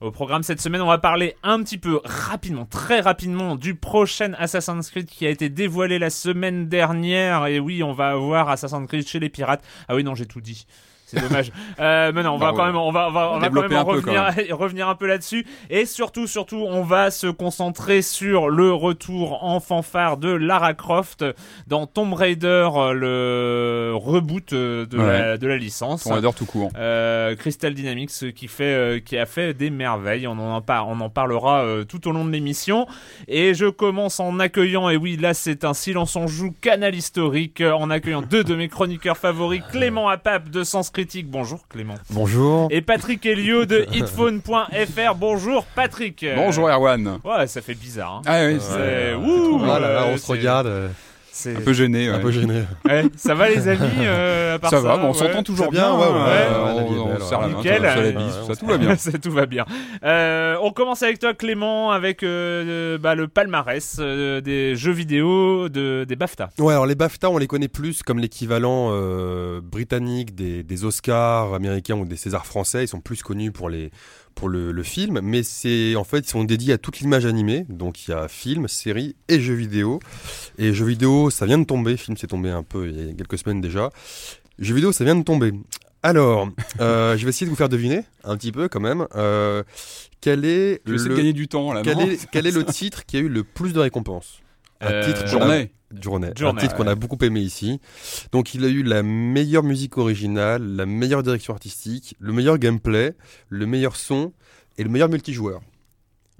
Au programme cette semaine, on va parler un petit peu rapidement, très rapidement, du prochain Assassin's Creed qui a été dévoilé la semaine dernière. Et oui, on va avoir Assassin's Creed chez les pirates. Ah oui, non, j'ai tout dit. C'est dommage. Euh, mais non, on va quand même, on va, on va, on va quand même un peu, revenir, revenir un peu là-dessus. Et surtout, surtout, on va se concentrer sur le retour en fanfare de Lara Croft dans Tomb Raider, euh, le reboot euh, de, la, de la licence. On adore tout court. Euh, Crystal Dynamics qui fait euh, qui a fait des merveilles on en par- on en parlera tout au long de l'émission et je commence en accueillant et oui là c'est un silence en joue canal historique en accueillant deux de mes chroniqueurs favoris Clément Apap de Sens Critique bonjour Clément Bonjour. et Patrick Helio de hitphone.fr bonjour Patrick Bonjour Erwan. ouais ça fait bizarre hein. Ah oui, C'est- c'est ouh, Oh là là, euh, on se regarde, euh, c'est un peu gêné. un ouais. peu gêné. Ouais, ça va les amis euh, à part Ça va, bon, on ouais. s'entend toujours bien, bien. ouais, ouais, euh, on, se serre la main, la bise, ouais, ça on tout va bien. Ça, tout va bien. Euh, on commence avec toi, Clément, avec euh, bah, le palmarès euh, des jeux vidéo de, des BAFTA. Ouais, alors les BAFTA, on les connaît plus comme l'équivalent euh, britannique des, des Oscars américains ou des Césars français. Ils sont plus connus pour les pour le, le film, mais c'est en fait ils sont dédiés à toute l'image animée. Donc il y a film, série et jeux vidéo. Et jeux vidéo, ça vient de tomber. Film, c'est tombé un peu il y a quelques semaines déjà. Jeux vidéo, ça vient de tomber. Alors, euh, je vais essayer de vous faire deviner un petit peu quand même. Euh, quel est Je vais essayer le de gagner du temps là. quel non est, quel est le titre qui a eu le plus de récompenses? Un Euh, titre qu'on a- Journée. Journée. Journée, un titre qu'on a beaucoup aimé ici. Donc il a eu la meilleure musique originale, la meilleure direction artistique, le meilleur gameplay, le meilleur son et le meilleur multijoueur.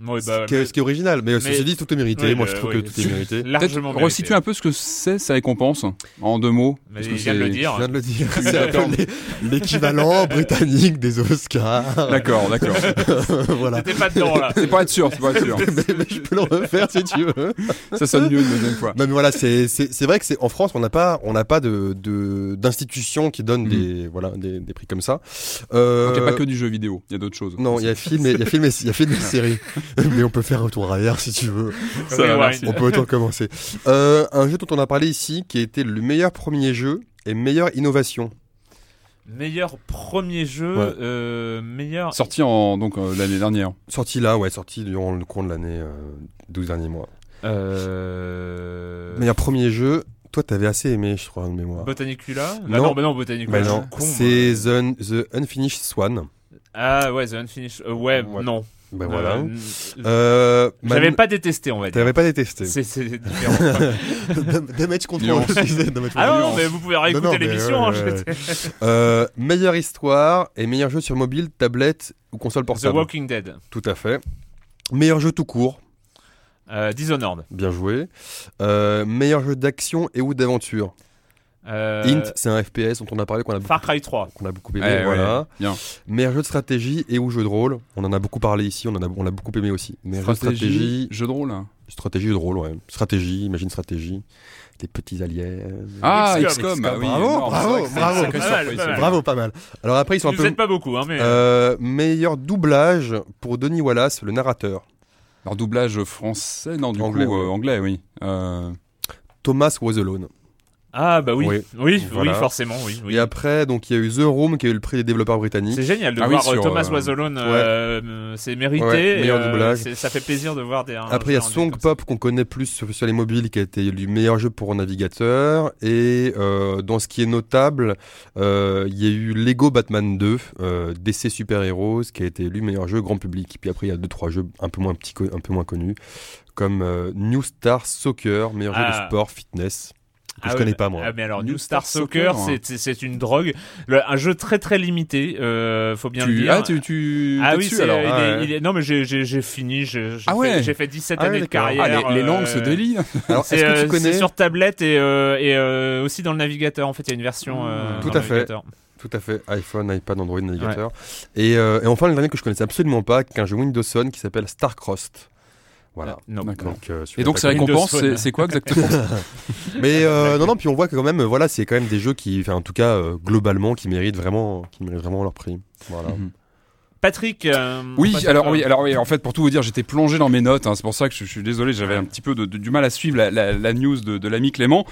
Oui, ce, qui est, ce qui est original, mais, ceci dit, tout est mérité. oui, Moi, le- je trouve oui. que tout est mérité. Largement resitue un peu ce que c'est sa récompense en deux mots. Mais parce que vient de le c'est- dire. Je viens de le dire. C'est un peu l'é- l'équivalent britannique des Oscars. D'accord, d'accord. voilà. T'étais pas dedans là. C'est pour être sûr, c'est pour être sûr. mais, mais je peux le refaire si tu veux. Ça sonne mieux une deuxième fois. Non mais voilà, c'est vrai que c'est en France on n'a pas on n'a pas de de d'institution qui donne Mm. des voilà des, des prix comme ça. Euh, Donc il n'y a pas que du jeu vidéo, il y a d'autres choses. non, il y a film et il y a film il y a film et série. mais on peut faire un retour arrière si tu veux. Ça va. On peut autant commencer. Euh, un jeu dont on a parlé ici qui a été le meilleur premier jeu et meilleure innovation. Meilleur premier jeu, Ouais. euh, meilleur. Sorti en donc euh, l'année dernière. Sorti là, ouais, sorti durant le cours de l'année euh, 12 derniers mois. Euh... Meilleur premier jeu, toi t'avais assez aimé, je crois, de mémoire. Botanicula? Ah Non. non, bah non, Botanicula. Bah non, suis con, c'est The, The Unfinished Swan. Ah ouais, The Unfinished. euh, ouais, Ouais. non. Ben voilà. Euh, Euh, J'avais pas détesté, on va dire. T'avais pas détesté. C'est différent. Damage control. Ah non, mais vous pouvez réécouter l'émission. hein, ouais, ouais, je- Euh, meilleure histoire et meilleur jeu sur mobile, tablette ou console The portable. Walking Dead. Tout à fait. Meilleur jeu tout court. Euh, Dishonored. Bien joué. Meilleur jeu d'action et ou d'aventure. Euh, Int, c'est un FPS dont on a parlé qu'on a beaucoup, Far Cry 3. qu'on a beaucoup aimé. Ouais, ouais, voilà. bien. Meilleur jeu de stratégie et ou jeu de rôle. On en a beaucoup parlé ici. On en a, on l'a beaucoup aimé aussi. Meilleur jeu de stratégie, jeu de rôle. hein. stratégie, jeu de rôle, ouais. Stratégie, imagine stratégie. Les petits aliens. Ah, XCOM. XCOM, ah oui, Bravo, énorme, bravo, bravo. Pas mal, pas mal. Bravo, pas mal. Alors après, ils sont un Vous peu. êtes pas beaucoup, hein, mais. Euh, meilleur doublage pour Denis Wallace, le narrateur. Alors doublage français, non du Anglais, coup ouais. euh, anglais, oui. Euh, Thomas Was Alone. Ah, bah oui. Oui. Oui, forcément, oui. oui. Et après, donc il y a eu The Room qui a eu le prix des développeurs britanniques. C'est génial de Ah oui, voir sur, euh, Thomas euh, Was Alone, euh, euh, c'est mérité. Ouais, et, meilleur euh, ça fait plaisir de voir des. un Après, il y a Song. Pop qu'on connaît plus sur, sur les mobiles, qui a été élu meilleur jeu pour navigateur. Et euh, dans ce qui est notable, euh, il y a eu Lego Batman 2, euh, DC Super Heroes, qui a été élu meilleur jeu grand public. Puis après, il y a deux trois jeux un peu moins petits, un peu moins connus, comme euh, New Star Soccer, meilleur jeu Ah. de sport fitness. Que je ouais, connais pas moi. Ah, mais alors, New New Star Star Soccer, Soccer, c'est- une drogue. Le- un jeu très très limité, euh, faut bien le tu, dire. ah, tu, tu Ah oui, dessus, c'est- alors. il est- Ah ouais. il est- non mais j'ai- fini, j'ai Ah fait, ouais. j'ai fait 17 Ah ouais, années de carrière. Ah, les, les langues euh, se délient. Alors, C'est est-ce que euh, tu connais c'est sur tablette et, euh, et euh, aussi dans le navigateur. En fait, il y a une version. euh, Tout à fait. navigateur. Tout à fait. iPhone, iPad, Android, navigateur. Et, euh, et enfin, le dernier que je connaissais absolument pas, qu'un jeu Windows Phone qui s'appelle Starcrossed. Voilà. Non. D'accord. Donc, euh, Et donc ces récompenses, c'est quoi exactement Mais euh, non, non, puis on voit que quand même, voilà, c'est quand même des jeux qui, enfin, en tout cas, euh, globalement, qui méritent vraiment, qui méritent vraiment leur prix. Voilà. Mhm. Patrick. euh, Oui, alors oui, alors oui, en fait, pour tout vous dire, j'étais plongé dans mes notes. hein, c'est pour ça que je, je suis désolé, j'avais un petit peu de, de- du mal à suivre la, la- la news de, de l'ami Clément.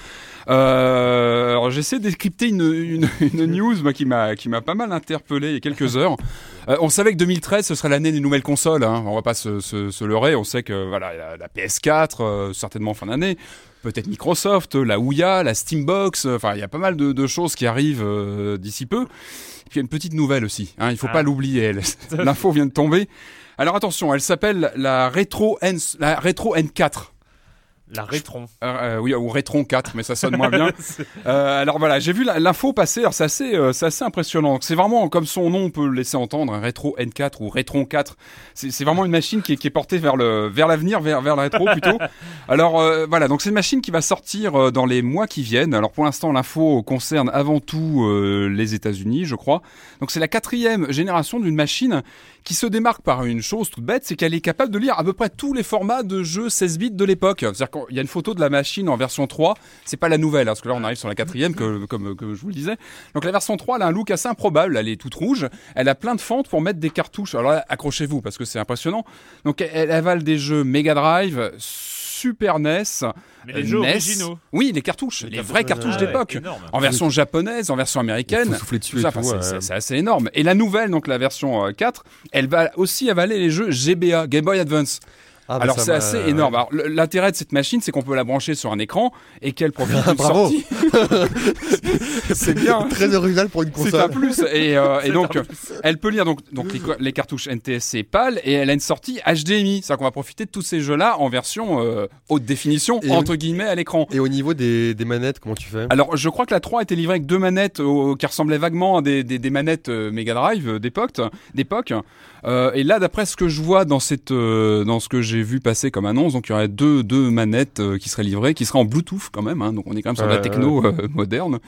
Euh, alors j'essaie de décrypter une, une, une news moi, qui m'a qui m'a pas mal interpellé il y a quelques heures. Euh, on savait que 2013 ce serait l'année des nouvelles consoles. Hein, on va pas se, se, se leurrer. On sait que voilà la, la PS4 euh, certainement en fin d'année. Peut-être Microsoft, la Ouya, la Steambox, euh, enfin il y a pas mal de, de choses qui arrivent euh, d'ici peu. Et puis il y a une petite nouvelle aussi, hein, il faut Ah. pas l'oublier, l'info vient de tomber. Alors attention, elle s'appelle la Retro N, la Retro N4. La Rétron. Euh, euh, oui, ou Retron 4, mais ça sonne moins bien. Euh, alors voilà, j'ai vu l'info passer, alors c'est assez, euh, assez impressionnant. C'est vraiment, comme son nom peut le laisser entendre, un Retro N4 ou Retron 4. C'est vraiment une machine qui est, qui est portée vers le vers l'avenir, vers, vers le rétro plutôt. Alors voilà, donc c'est une machine qui va sortir dans les mois qui viennent. Alors pour l'instant, l'info concerne avant tout les États-Unis, je crois. Donc c'est la quatrième génération d'une machine qui se démarque par une chose toute bête, c'est qu'elle est capable de lire à peu près tous les formats de jeux 16 bits de l'époque. C'est-à-dire qu'il y a une photo de la machine en version 3, c'est pas la nouvelle, hein, parce que là on arrive sur la quatrième, que, comme, comme je vous le disais. Donc la version 3, elle a un look assez improbable, elle est toute rouge, elle a plein de fentes pour mettre des cartouches. Alors là, accrochez-vous, parce que c'est impressionnant. Donc elle, avale des jeux Mega Drive, Super NES, Mais les euh, jeux NES. originaux. Oui, les cartouches, les, vraies cartouches Ah ouais, d'époque. énorme. En version japonaise, en version Il américaine. souffler dessus enfin, c'est- ouais. c'est c'est assez énorme. Et la nouvelle, donc la version euh, 4, elle va aussi avaler les jeux GBA, Game Boy Advance. Ah, bah, Alors c'est assez énorme. Alors, l'intérêt de cette machine, c'est qu'on peut la brancher sur un écran et qu'elle profite d'une Bravo. sortie. c'est bien. hein. Très original pour une C'est un console. plus et, euh, et donc plus. elle peut lire donc donc les, les cartouches NTSC PAL et elle a une sortie HDMI, c'est-à-dire qu'on va profiter de tous ces jeux-là en version euh, haute définition Et entre guillemets à l'écran. Et au niveau des, des manettes, comment tu fais? Alors, je crois que la 3 était livrée avec deux manettes euh, qui ressemblaient vaguement à des, des, des manettes euh, Mega Drive d'époque. d'époque. Euh, et là, d'après ce que je vois dans cette, euh, dans ce que j'ai vu passer comme annonce, donc il y aurait deux, deux manettes euh, qui seraient livrées, qui seraient en Bluetooth quand même. Hein, donc on est quand même sur de la techno euh, moderne.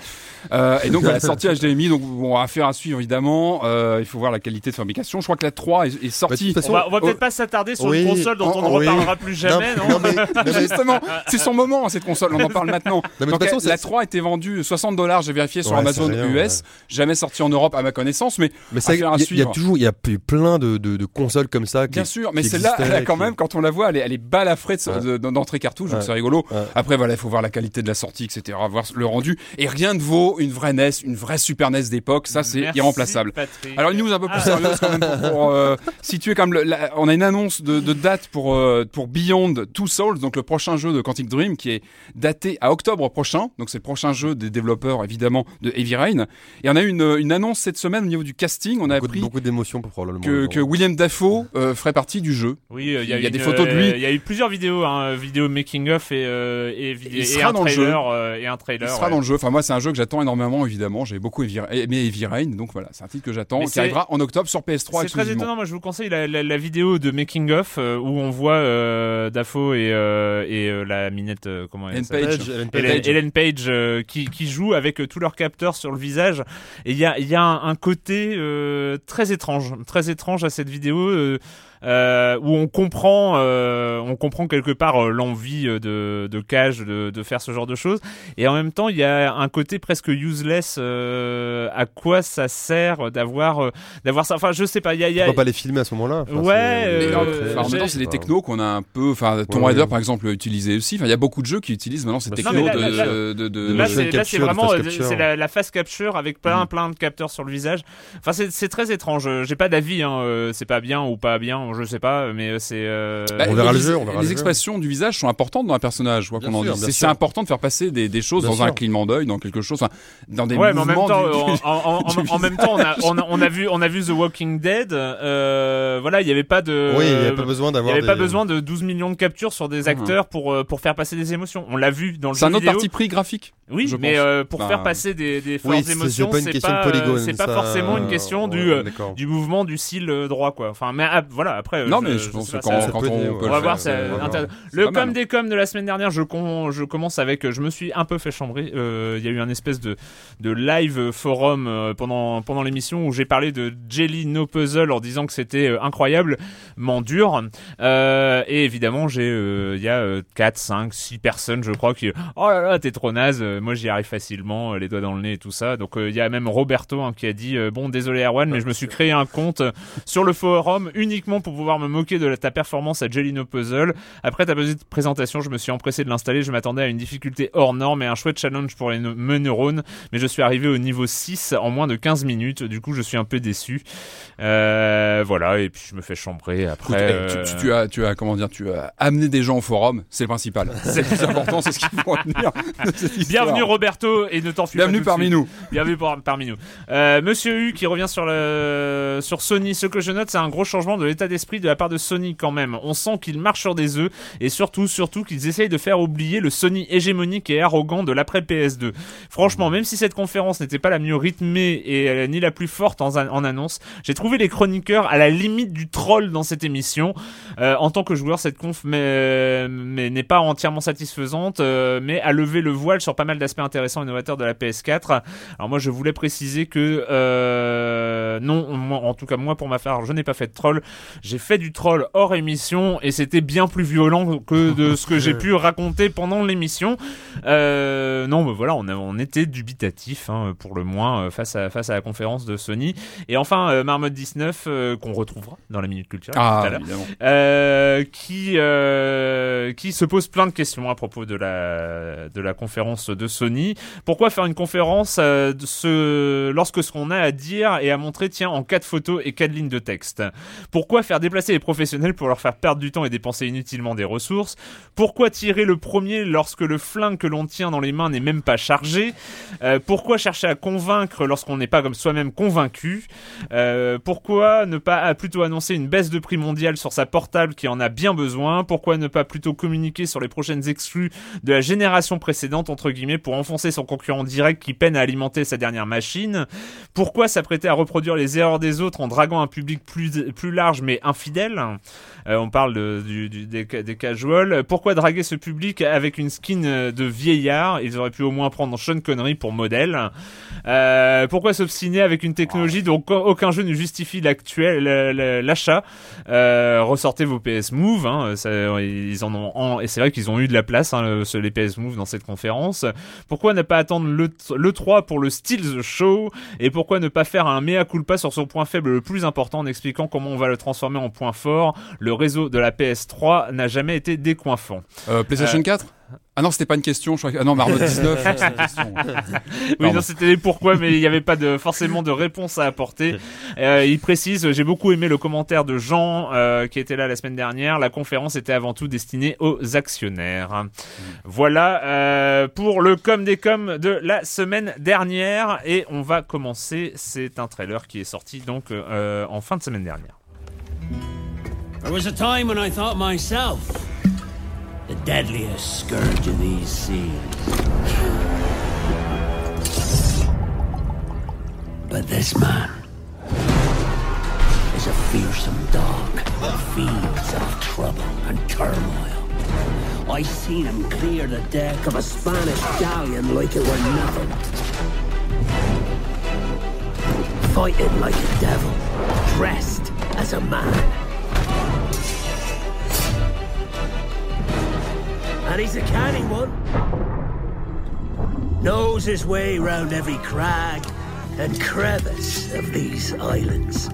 Euh, et donc la sortie HDMI, donc bon, affaire à suivre évidemment. Euh, il faut voir la qualité de fabrication. Je crois que la 3 est, Bah, sortie. toute On va, on va Oh. peut-être pas s'attarder sur Oui. une console dont on ne Oh, oui. reparlera plus jamais, non, mais, non, mais- Justement, c'est son moment cette console. On en parle maintenant. Donc, toute façon, la ça- 3 était vendue 60 dollars, j'ai vérifié sur Ouais, Amazon rien, US, ouais. jamais sorti en Europe à ma connaissance, mais mais ça, il y, y a suivre. toujours, il y a eu plein de, de, de consoles comme ça. qui- bien sûr, mais celle-là, elle a existaient, quand qui- même, quand on la voit, elle est, elle est balafrée de- Ouais. de- d'entrée cartouche, donc c'est rigolo. Ouais. Après, voilà, il faut voir la qualité de la sortie, etc., voir le rendu. Et rien ne vaut une vraie NES, une vraie Super NES d'époque, ça c'est irremplaçable. Patrick. Alors une news un peu plus Ah. sérieuse quand même pour, pour, euh, situer comme le, la- on a une annonce de, de date pour euh, pour Beyond Two Souls donc le prochain jeu de Quantic Dream qui est daté à octobre prochain donc c'est le prochain jeu des développeurs évidemment de Heavy Rain et on a eu une, une annonce cette semaine au niveau du casting on a beaucoup, appris beaucoup d'émotions pour probablement. que, le que voir. William Dafoe euh, ferait partie du jeu Oui, euh, il y a, Il y a une, des euh, photo de lui. Il y a eu plusieurs vidéos, hein, vidéo making of et euh, et, vidéo, Il et sera un dans le trailer euh, et un Il trailer. sera ouais. dans le jeu. Enfin, moi, c'est un jeu que j'attends énormément, évidemment. J'ai beaucoup aimé Heavy Rain, donc voilà, c'est un titre que j'attends, qui arrivera en octobre sur PS3 C'est très étonnant. Moi, je vous conseille la, la, la vidéo de making of euh, où on voit euh, Dafoe et euh, et euh, la minette euh, comment elle s'appelle Page. Ellen Page. Page euh, qui, qui joue avec euh, tous leurs capteurs sur le visage et il y a, il y a un, un côté euh, très étrange très étrange à cette vidéo euh, où on comprend euh, on comprend quelque part euh, l'envie de, de Cage de, de faire ce genre de choses et en même temps il y a un côté presque useless euh, à quoi ça sert d'avoir euh, d'avoir ça? Enfin je sais pas il y a, il y a- Pourquoi pas les filmer à ce moment-là Enfin, Ouais, Mais, euh, enfin, en même temps, c'est des technos qu'on a un peu. Enfin, Tomb Ouais, Raider, ouais. par exemple, utilisé aussi. Enfin, il y a beaucoup de jeux qui utilisent maintenant ces Bah, technos là- de, là- de, de, de- Là, c'est, vraiment c'est la, la face capture avec plein, Mm. plein de capteurs sur le visage. Enfin, c'est, c'est très étrange. J'ai pas d'avis. Hein. C'est pas bien ou pas bien. Je sais pas. Mais c'est. euh, Bah, On verra les- le jeu, on verra les le jeu. expressions du visage sont importantes dans un personnage, quoi qu'on en dise. C'est, important de faire passer des, des choses Bien dans sûr. un clignement d'œil, dans quelque chose, enfin, dans des Ouais, mais en même mouvements temps, du- du- en, en- en- en- en même temps, on a, on a, on a vu, on a vu The Walking Dead. Euh, voilà, il y avait pas de. Oui, il n'y a pas besoin il d'avoir. avait pas besoin de 12 millions de captures sur des acteurs pour euh, pour faire passer des émotions. On l'a vu dans le C'est un autre vidéo. parti pris graphique. Oui, je mais euh, pour Bah, faire passer des, des Oui, c'est- émotions, pas une c'est question pas, de polygone. euh, c'est pas forcément une euh, question du euh, du mouvement du cil euh, droit quoi. Enfin mais ah, voilà après. Non, mais je pense sais que quand, on peut va voir, ça Le com des com de la semaine dernière, je, con- je commence avec, je me suis un peu fait chambrer. Euh, Il y a eu un espèce de, de live forum euh, pendant pendant l'émission où j'ai parlé de Jelly No Puzzle en disant que c'était euh, incroyablement dur. Euh, et évidemment, j'ai il y a euh, 4, 5, 6 personnes, je crois, qui oh là là, t'es trop naze. Moi, j'y arrive facilement, les doigts dans le nez et tout ça. Donc il y a même Roberto hein, qui a dit bon, désolé Erwan, mais je me suis créé un compte sur le forum uniquement pour pouvoir me moquer de ta performance à Jelly No Puzzle. Après ta petite présentation, je me suis empressé de l'installer. Je m'attendais à une difficulté hors norme et un chouette challenge pour les no- mes neurones, mais je suis arrivé au niveau 6 en moins de 15 minutes. Du coup, je suis un peu déçu. Euh, voilà, et puis je me fais chambrer après. eh, tu, euh, tu- tu as, tu as, comment dire, tu as amené des gens au forum, c'est le principal. C'est le plus important, c'est ce qu'il faut retenir. Bienvenue Roberto et ne t'enfuis pas. Bienvenue parmi suite. nous. Bienvenue par- parmi nous. Euh, Monsieur U qui revient sur le sur Sony. Ce que je note, c'est un gros changement de l'état d'esprit de la part de Sony quand même. On sent qu'ils marchent sur des œufs et surtout, surtout qu'ils essayent de faire oublier le Sony hégémonique et arrogant de l'après PS2. Franchement, même si cette conférence n'était pas la mieux rythmée et euh, ni la plus forte en, en annonce, j'ai trouvé les chroniqueurs à la limite du troll dans cette émission. Euh, en tant que joueur, cette conf mais, mais n'est pas entièrement satisfaisante, euh, mais a levé le voile sur pas mal d'aspects intéressants et novateurs de la PS4. Alors moi, je voulais préciser que euh, non, en tout cas moi pour ma part, je n'ai pas fait de troll. J'ai fait du troll hors émission et c'était bien plus violent que de ce que j'ai pu raconter pendant l'émission. Euh, non, mais voilà, on, a- on était dubitatif hein, pour le moins euh, face à face à la conférence de Sony. Et enfin, euh, Marmot 19 euh, qu'on retrouvera dans la minute tout à Ah, l'heure. qui qui se pose plein de questions à propos de la de la conférence de Sony. Pourquoi faire une conférence de ce, lorsque ce qu'on a à dire et à montrer tient en quatre photos et quatre lignes de texte? Pourquoi faire déplacer les professionnels pour leur faire perdre du temps et dépenser inutilement des ressources. Pourquoi tirer le premier lorsque le flingue que l'on tient dans les mains n'est même pas chargé? Euh, Pourquoi chercher à convaincre lorsqu'on n'est pas comme soi-même convaincu? Euh, Pourquoi ne pas plutôt annoncer une baisse de prix mondiale sur sa portable qui en a bien besoin? Pourquoi ne pas plutôt communiquer sur les prochaines exclus de la génération précédente entre guillemets pour enfoncer son concurrent direct qui peine à alimenter sa dernière machine? Pourquoi s'apprêter à reproduire les erreurs des autres en draguant un public plus plus large mais infidèle On parle des, des casuals. Pourquoi draguer ce public avec une skin euh, de vieillard? Ils auraient pu au moins prendre Sean Connery pour modèle. Euh, pourquoi s'obstiner avec une technologie dont aucun- jeu ne justifie l'actuel la- la- l'achat? Euh, Ressortez vos PS Move, hein, ils en ont et c'est vrai qu'ils ont eu de la place hein, les PS Move dans cette conférence. Pourquoi ne pas attendre le, le 3 pour le Steal the Show? Et pourquoi ne pas faire un mea culpa sur son point faible le plus important en expliquant comment on va le transformer en point fort réseau de la PS3 n'a jamais été décoiffant. Euh, PlayStation 4 Ah non, c'était pas une question. Je crois que... Ah non, Marmot 19. c'est une question. Oui, non, c'était les pourquoi, mais il n'y avait pas de, forcément de réponse à apporter. Euh, il précise, j'ai beaucoup aimé le commentaire de Jean, euh, qui était là la semaine dernière. La conférence était avant tout destinée aux actionnaires. Voilà, euh, pour le com des com de la semaine dernière. Et on va commencer. C'est un trailer qui est sorti donc, euh, en fin de semaine dernière. There was a time when I thought myself the deadliest scourge of these seas. But this man is a fearsome dog that feeds off trouble and turmoil. I seen him clear the deck of a Spanish galleon like it were nothing. Fighting like a devil, dressed as a man. And he's a canny one. Knows his way round every crag and crevice of these islands.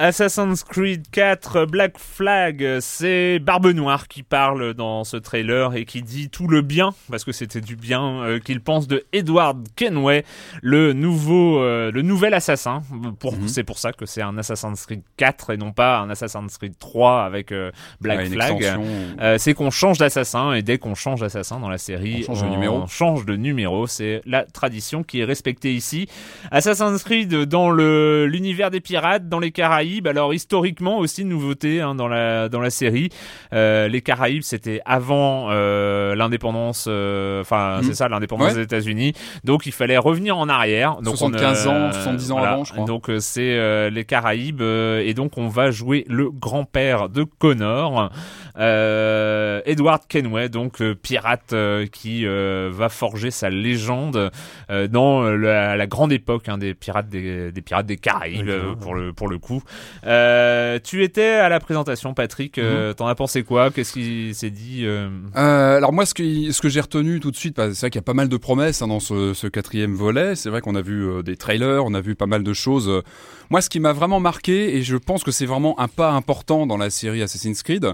Assassin's Creed 4 Black Flag, c'est Barbe Noire qui parle dans ce trailer et qui dit tout le bien, parce que c'était du bien, euh, qu'il pense de Edward Kenway, le nouveau, euh, le nouvel assassin. Pour, Mhm. C'est pour ça que c'est un Assassin's Creed 4 et non pas un Assassin's Creed 3 avec euh, Black Ouais, une Flag. Euh, c'est qu'on change d'assassin et dès qu'on change d'assassin dans la série, On change de numéro. change de numéro. C'est la tradition qui est respectée ici. Assassin's Creed dans l'univers des pirates, dans les Caraïbes. Alors historiquement aussi nouveauté hein, dans la dans la série. Euh, les Caraïbes c'était avant euh, l'indépendance. euh, Enfin Mhm. c'est ça l'indépendance Ouais. des États-Unis. Donc il fallait revenir en arrière. Donc 75 on, ans, 70 ans avant, je crois. Donc euh, c'est euh, les Caraïbes euh, et donc on va jouer le grand-père de Connor, euh, Edward Kenway, donc euh, pirate euh, qui euh, va forger sa légende euh, dans euh, la, la grande époque hein, des pirates des, des pirates des Caraïbes euh, pour le pour le coup. Euh, tu étais à la présentation, Patrick. euh, T'en as pensé quoi? Qu'est-ce qui s'est dit euh, Euh, alors moi, ce que, ce que j'ai retenu tout de suite, bah, c'est vrai qu'il y a pas mal de promesses hein, dans ce, ce quatrième volet. C'est vrai qu'on a vu euh, des trailers, on a vu pas mal de choses. Euh, Moi, ce qui m'a vraiment marqué, et je pense que c'est vraiment un pas important dans la série Assassin's Creed,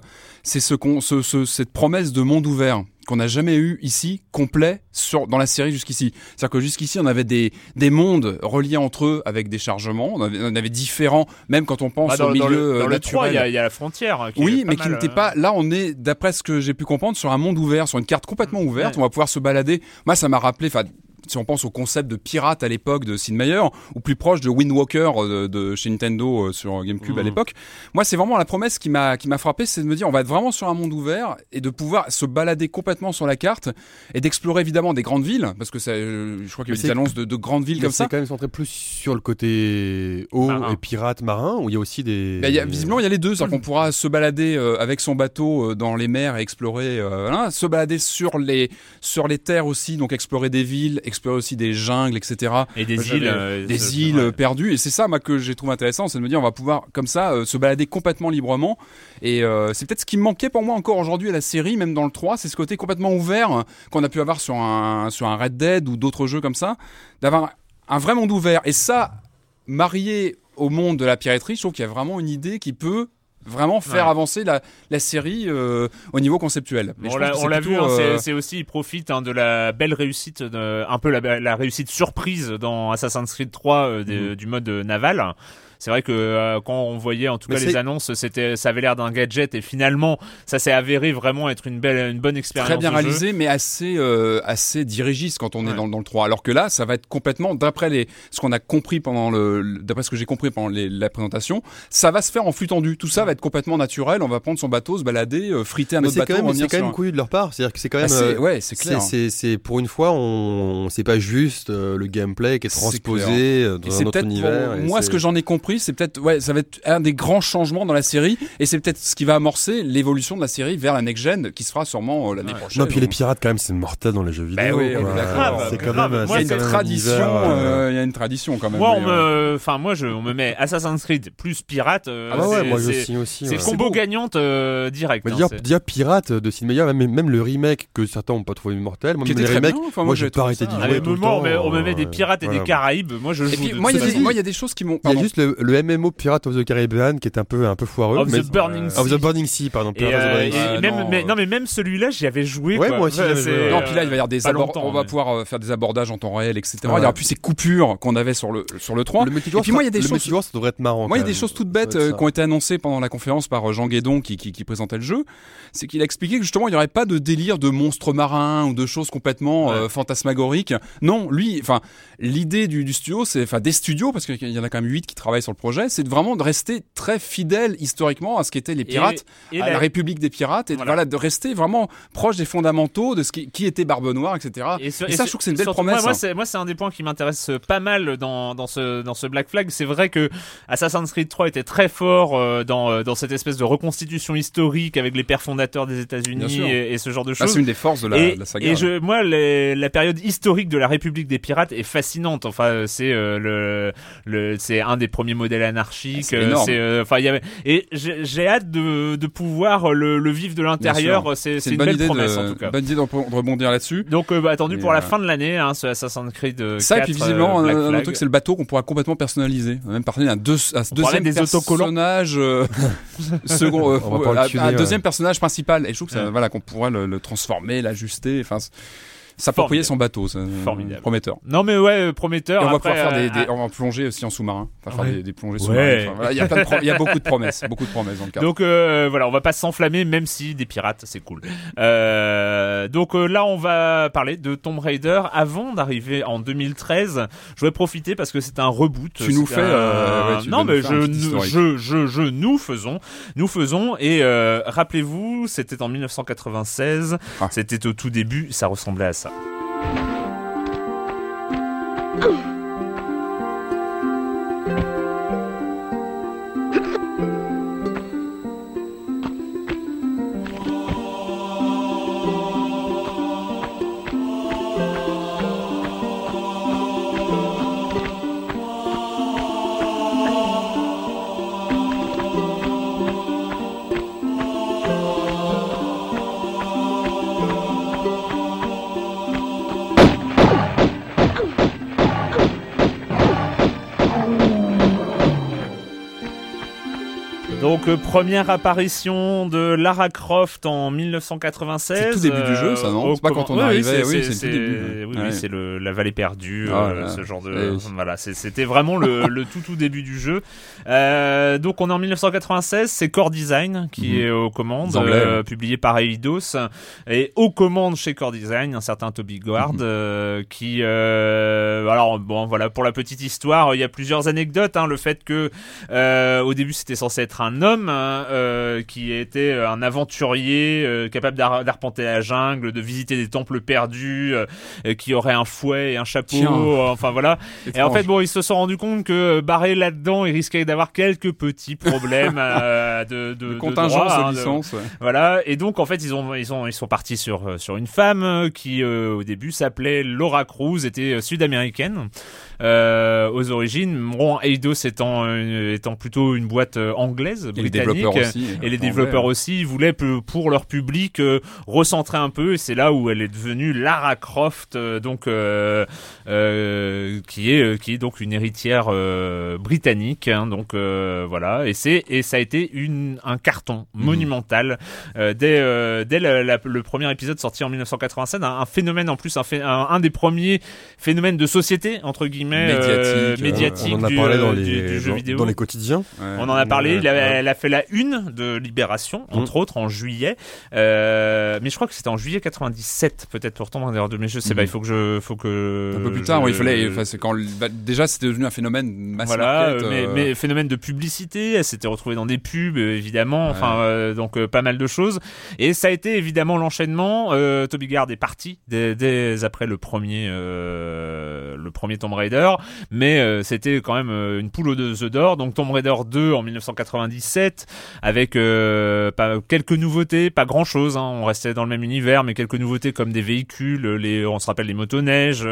c'est ce qu'on, ce, ce- cette promesse de monde ouvert qu'on n'a jamais eu ici complet sur dans la série jusqu'ici. C'est-à-dire que jusqu'ici on avait des des mondes reliés entre eux avec des chargements, on avait, on avait différents même quand on pense bah, dans, au dans milieu le, dans le 3, naturel. il y, a- il y a la frontière. hein, qui Oui, mais qui n'était euh, pas. Là, on est, d'après ce que j'ai pu comprendre, sur un monde ouvert, sur une carte complètement ouverte. Ouais. On va pouvoir se balader. Moi, ça m'a rappelé. Enfin, si on pense au concept de pirate à l'époque de Sid Meier, ou plus proche de Wind Walker euh, de, de chez Nintendo euh, sur GameCube à Mhm. l'époque. Moi, c'est vraiment la promesse qui m'a qui m'a frappé, c'est de me dire, on va être vraiment sur un monde ouvert et de pouvoir se balader complètement sur la carte et d'explorer évidemment des grandes villes, parce que ça, euh, je crois qu'il y a eu des c'est- annonces de, de grandes villes Mais comme c'est ça. quand même centré plus sur le côté eau Marin. et pirate marin, où il y a aussi des. Bah, y a, visiblement, il y a les deux. C'est-à-dire qu'on pourra se balader euh, avec son bateau euh, dans les mers et explorer, euh, voilà, se balader sur les sur les terres aussi, donc explorer des villes, explorer aussi des jungles, etc. Et des Moi, îles. euh, des îles ouais. perdues. Et c'est ça, moi, que j'ai trouvé intéressant, c'est de me dire, on va pouvoir comme ça euh, se balader complètement librement. Et euh, c'est peut-être ce qui me manquait pour moi encore aujourd'hui à la série, même dans le 3, c'est ce côté complètement ouvert qu'on a pu avoir sur un sur un Red Dead ou d'autres jeux comme ça, d'avoir un vrai monde ouvert. Et ça, marié au monde de la piraterie, je trouve qu'il y a vraiment une idée qui peut vraiment faire Ouais. avancer la, la série euh, au niveau conceptuel. Mais on l'a vu, hein, c'est- euh, c'est aussi, il profite hein, de la belle réussite, de, un peu la, la réussite surprise dans Assassin's Creed 3 euh, Mhm. du mode naval. C'est vrai que euh, quand on voyait en tout Mais cas les annonces, c'était, ça avait l'air d'un gadget et finalement, ça s'est avéré vraiment être une belle, une bonne expérience. très bien de jeu. réalisé, mais assez euh, assez dirigiste quand on Ouais. est dans, dans le 3. Alors que là, ça va être complètement d'après les ce qu'on a compris pendant le d'après ce que j'ai compris pendant les- la présentation, ça va se faire en flux tendu. Tout ça va être complètement naturel. On va prendre son bateau, se balader, euh, friter un Mais autre c'est bateau, même, c'est quand même un- couillu de leur part. C'est-à-dire que c'est quand Bah, même. euh, ouais, c'est clair. c'est pour une fois, on c'est pas juste euh, le gameplay qui est transposé dans un autre pour- univers. et moi ce que j'en ai compris, c'est peut-être ouais, ça va être un des grands changements dans la série et c'est peut-être ce qui va amorcer l'évolution de la série vers la next gen qui se fera sûrement euh, l'année Ouais. prochaine. Non, puis les pirates quand même, c'est mortel dans les jeux Bah vidéo. oui. C'est quand Grave. même. Il y quand a une tradition, univers, euh, il y a une tradition quand même. Moi, on mais, euh, me, enfin, moi, je, on me met Assassin's Creed plus pirate. euh, Ah bah ouais, c'est- moi je c'est- signe aussi. C'est ouais. combo gagnante euh, direct. Mais hein, dire, pirate de Sid Meier, même, même le remake que certains n'ont pas trouvé mortel, moi les très remakes, moi j'ai pas arrêté d'y Allez, jouer tout le moment, temps. on me, me met des pirates et des Caraïbes. Moi, je joue. Moi il y, a des- choses qui m'ont. Il y a juste le, le MMO Pirate of the Caribbean qui est un peu, un peu foireux. Of mais- the Burning Of Sea. the Burning Sea, pardon. Et, of euh, Burning et Sea. Ah, même, non, mais, euh. non, mais même celui-là, j'y avais joué. Ouais, quoi. moi aussi, Enfin, joué. Non, puis là, il va y avoir des pas abord- longtemps, on va mais- pouvoir euh, faire des abordages en temps réel, etc. Ouais. Il y aura plus ces coupures qu'on avait sur le sur le 3. Le multijoueur, Et puis moi, il y a des le choses- multijoueur, ça devrait être marrant. Moi, il y a des choses toutes bêtes euh, qui ont été annoncées pendant la conférence par Jean Guédon qui, qui, qui présentait le jeu. C'est qu'il a expliqué que justement, il n'y aurait pas de délire de monstres marins ou de choses complètement euh, fantasmagoriques. Non, lui, enfin, l'idée du, du studio, c'est, enfin, des studios, parce qu'il y en a quand même huit qui travaillent sur le projet, c'est vraiment de rester très fidèle historiquement à ce qu'étaient les pirates, et à la- la République des pirates, et de- Voilà. voilà. de rester vraiment proche des fondamentaux de ce qui, qui était Barbe Noire, etc. Et, sur- ça, je trouve que c'est une belle promesse. Moi, hein. c'est, moi, c'est un des points qui m'intéresse pas mal dans, dans, ce, dans ce Black Flag. C'est vrai que Assassin's Creed 3 était très fort euh, dans, euh, dans cette espèce de reconstitution historique avec les pères fondateurs des États-Unis et, ce genre de Ah, choses. c'est une des forces de la, et, de la saga. et ouais. je, moi, les- la période historique de la République des pirates est fascinante. Enfin, euh, c'est euh, le, le, c'est un des premiers modèles anarchiques. C'est euh, c'est, euh, enfin, il y avait, et j'ai hâte de, de pouvoir le, le vivre de l'intérieur. C'est, une, belle idée promesse de, en tout cas. bonne idée de re- de rebondir là-dessus. Donc, euh, bah, attendu Et, pour la euh, fin de l'année, hein, ce Assassin's Creed. euh, Ça, et 4, puis visiblement, euh, un, truc, c'est le bateau qu'on pourra complètement personnaliser. On a même parlé d'un deux, deuxième des personnage, euh, second, euh, va un- tuner, un ouais. deuxième personnage principal. Et je trouve que ça, Ouais. voilà, qu'on pourra le, le transformer, l'ajuster, enfin, s'approprier son bateau, c'est Formidable. prometteur. Non, mais ouais, euh, prometteur. Et on va pouvoir faire des, euh, des- on va plonger aussi en sous-marin, enfin, Ouais. faire des, des plongées sous-marines. Enfin, voilà, il y a y beaucoup de promesses, beaucoup de promesses dans le cadre. Donc euh, voilà, on va pas s'enflammer, même si des pirates, c'est cool. Euh, donc euh, là, on va parler de Tomb Raider. Avant d'arriver en 2013, je voulais profiter parce que c'est un reboot. Tu nous fais, un- euh, ouais, tu non, mais je, je, je, je, nous faisons, nous faisons. Et euh, rappelez-vous, c'était en 1996. Ah. C'était au tout début. Ça ressemblait à ça. した。Donc euh, première apparition de Lara Croft en 1996. C'est tout début du jeu, ça, non au C'est pas quand on arrivait, c'est- oui, c'est le Oui, c'est le la vallée perdue, Ah, euh, ce genre de voilà, c'était vraiment le, tout tout début du jeu. Euh, donc on est en 1996, c'est Core Design qui Mhm. est aux commandes, euh, publié par Eidos et aux commandes chez Core Design un certain Toby Guard Mhm. euh, qui euh, alors bon voilà pour la petite histoire il y a plusieurs anecdotes hein, le fait que euh, au début c'était censé être un homme hein, euh, qui était un aventurier euh, capable d'ar- d'arpenter la jungle de visiter des temples perdus euh, euh, qui aurait un fouet et un chapeau Tiens. euh, enfin voilà et en fait, bon, ils se sont rendus compte que euh, barré là-dedans, il risquait d'avoir quelques petits problèmes euh, de, de, de de contingence hein, licence. ouais. voilà. Et donc, en fait, ils ont, ils ont, ils sont partis sur euh, sur une femme euh, qui, euh, au début, s'appelait Laura Cruz, était euh, sud-américaine euh, aux origines. Bon, Eidos étant euh, étant plutôt une boîte euh, anglaise, Et les britannique. développeurs aussi. Et les développeurs ouais. aussi ils voulaient pour leur public euh, recentrer un peu et c'est là où elle est devenue Lara Croft donc euh, euh, qui est qui est donc une héritière britannique hein, donc euh, voilà et c'est et ça a été une un carton Mhm. monumental dès dès la- la- le premier épisode sorti en 1987 un, un phénomène en plus un, phé- un, un des premiers phénomènes de société entre guillemets euh, Médiatique, euh, médiatique on en a parlé euh, dans les, du jeu dans, vidéo dans les quotidiens. Ouais. on en a parlé, Ouais, il a- ouais. elle a fait la une de Libération, entre autres, en juillet. Euh, mais je crois que c'était en juillet 97, peut-être pour Tomb Raider 2, mais je sais Mhm. pas, il faut que je... Faut que Un peu plus je- tard, oui, il fallait. Enfin, c'est quand le- bah, déjà c'était devenu un phénomène mass Voilà, market, mais, euh, mais phénomène de publicité, elle s'était retrouvée dans des pubs, évidemment, enfin, Ouais. euh, donc euh, pas mal de choses. Et ça a été évidemment l'enchaînement. Euh, Toby Gard est parti dès, dès après le premier, euh, le premier Tomb Raider, mais euh, c'était quand même euh, une poule aux deux œufs d'or. Donc Tomb Raider 2 en 1997, avec euh, pas, quelques nouveautés, pas grand chose. Hein, on restait dans le même univers, mais quelques nouveautés comme des véhicules, les, on se rappelle les motoneiges,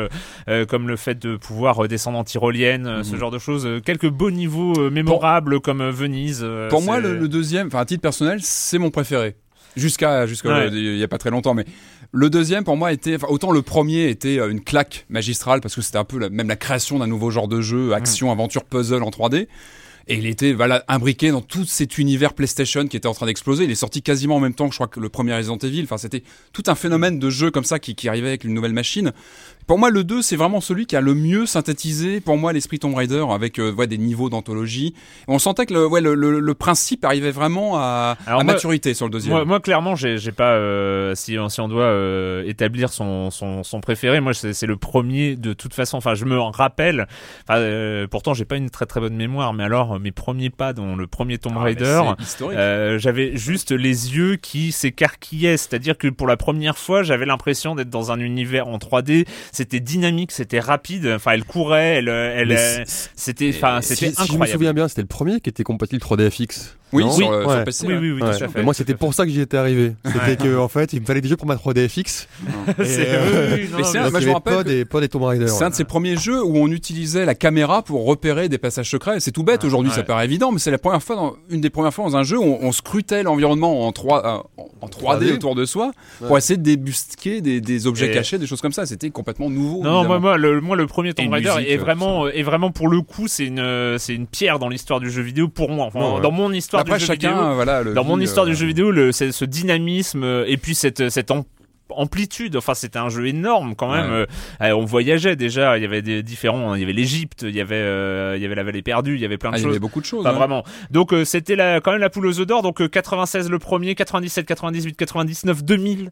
euh, comme le fait de pouvoir descendre en tyrolienne, ce Mhm. genre de choses. Quelques beaux niveaux euh, mémorables comme Venise. euh, Pour moi, le, le deuxième, enfin à titre personnel, c'est mon préféré. Jusqu'à jusqu'à Ouais. il y a pas très longtemps, mais le deuxième pour moi était, enfin, autant le premier était euh, une claque magistrale parce que c'était un peu la- même la création d'un nouveau genre de jeu, action, aventure, puzzle en 3D. Et il était voilà imbriqué dans tout cet univers PlayStation qui était en train d'exploser. Il est sorti quasiment en même temps que je crois que le premier Resident Evil. Enfin, c'était tout un phénomène de jeu comme ça qui, qui arrivait avec une nouvelle machine. Pour moi, le 2, c'est vraiment celui qui a le mieux synthétisé, pour moi, l'esprit Tomb Raider, avec euh, ouais, des niveaux d'anthologie. On sentait que le, ouais, le, le, le principe arrivait vraiment à, Alors à moi- maturité sur le deuxième. Moi, moi, clairement, j'ai pas. euh, si, si on doit euh, établir son, son, son préféré, moi, c'est le premier de toute façon. Enfin, je me rappelle. Enfin, euh, pourtant, j'ai pas une très très bonne mémoire, mais alors, mes premiers pas dans le premier Tomb Ah, Raider. Euh, j'avais juste les yeux qui s'écarquillaient, c'est-à-dire que pour la première fois, j'avais l'impression d'être dans un univers en 3D. C'était dynamique, c'était rapide. Enfin, elle courait, elle, elle, euh, c'était, enfin, si- c'était si, je me incroyable. souviens bien, c'était le premier qui était compatible 3DFX. Oui, non sur, euh, sur Ouais. PC. oui, oui, oui, Ouais. tout à fait. Mais moi, c'était pour ça que j'y étais arrivé. C'était que, en fait, il me fallait des jeux pour ma 3DFX. fait. C'est- Et, euh, c'est un- de ces premiers jeux où on utilisait la caméra pour repérer des passages secrets. C'est tout bête aujourd'hui, ça paraît évident, mais c'est la première fois, dans, une des premières fois dans un jeu où on, on scrutait l'environnement en 3 euh, en 3D 3D. autour de soi pour essayer de débusquer des, des objets Et- cachés, des choses comme ça. C'était complètement nouveau. Non, moi, moi, le, moi, le premier Tomb Raider musique, est euh, vraiment, est vraiment pour le coup, c'est une, c'est une pierre dans l'histoire du jeu vidéo pour moi. Enfin, Non, ouais. dans mon histoire Après, du jeu chacun, vidéo, voilà. le dans mon histoire euh, du jeu vidéo, le, ce dynamisme euh, et puis cette, cette amplitude. Enfin, c'était un jeu énorme quand même. Ouais. Euh, euh, on voyageait déjà. Il y avait des différents. Il y avait l'Égypte. Il y avait, euh, il y avait la vallée perdue. Il y avait plein de Ah, il y choses. avait beaucoup de choses. Pas hein. vraiment. Donc euh, c'était la, quand même la poule aux œufs d'or. Donc euh, 96 le premier, 97, 98, 99, 2000.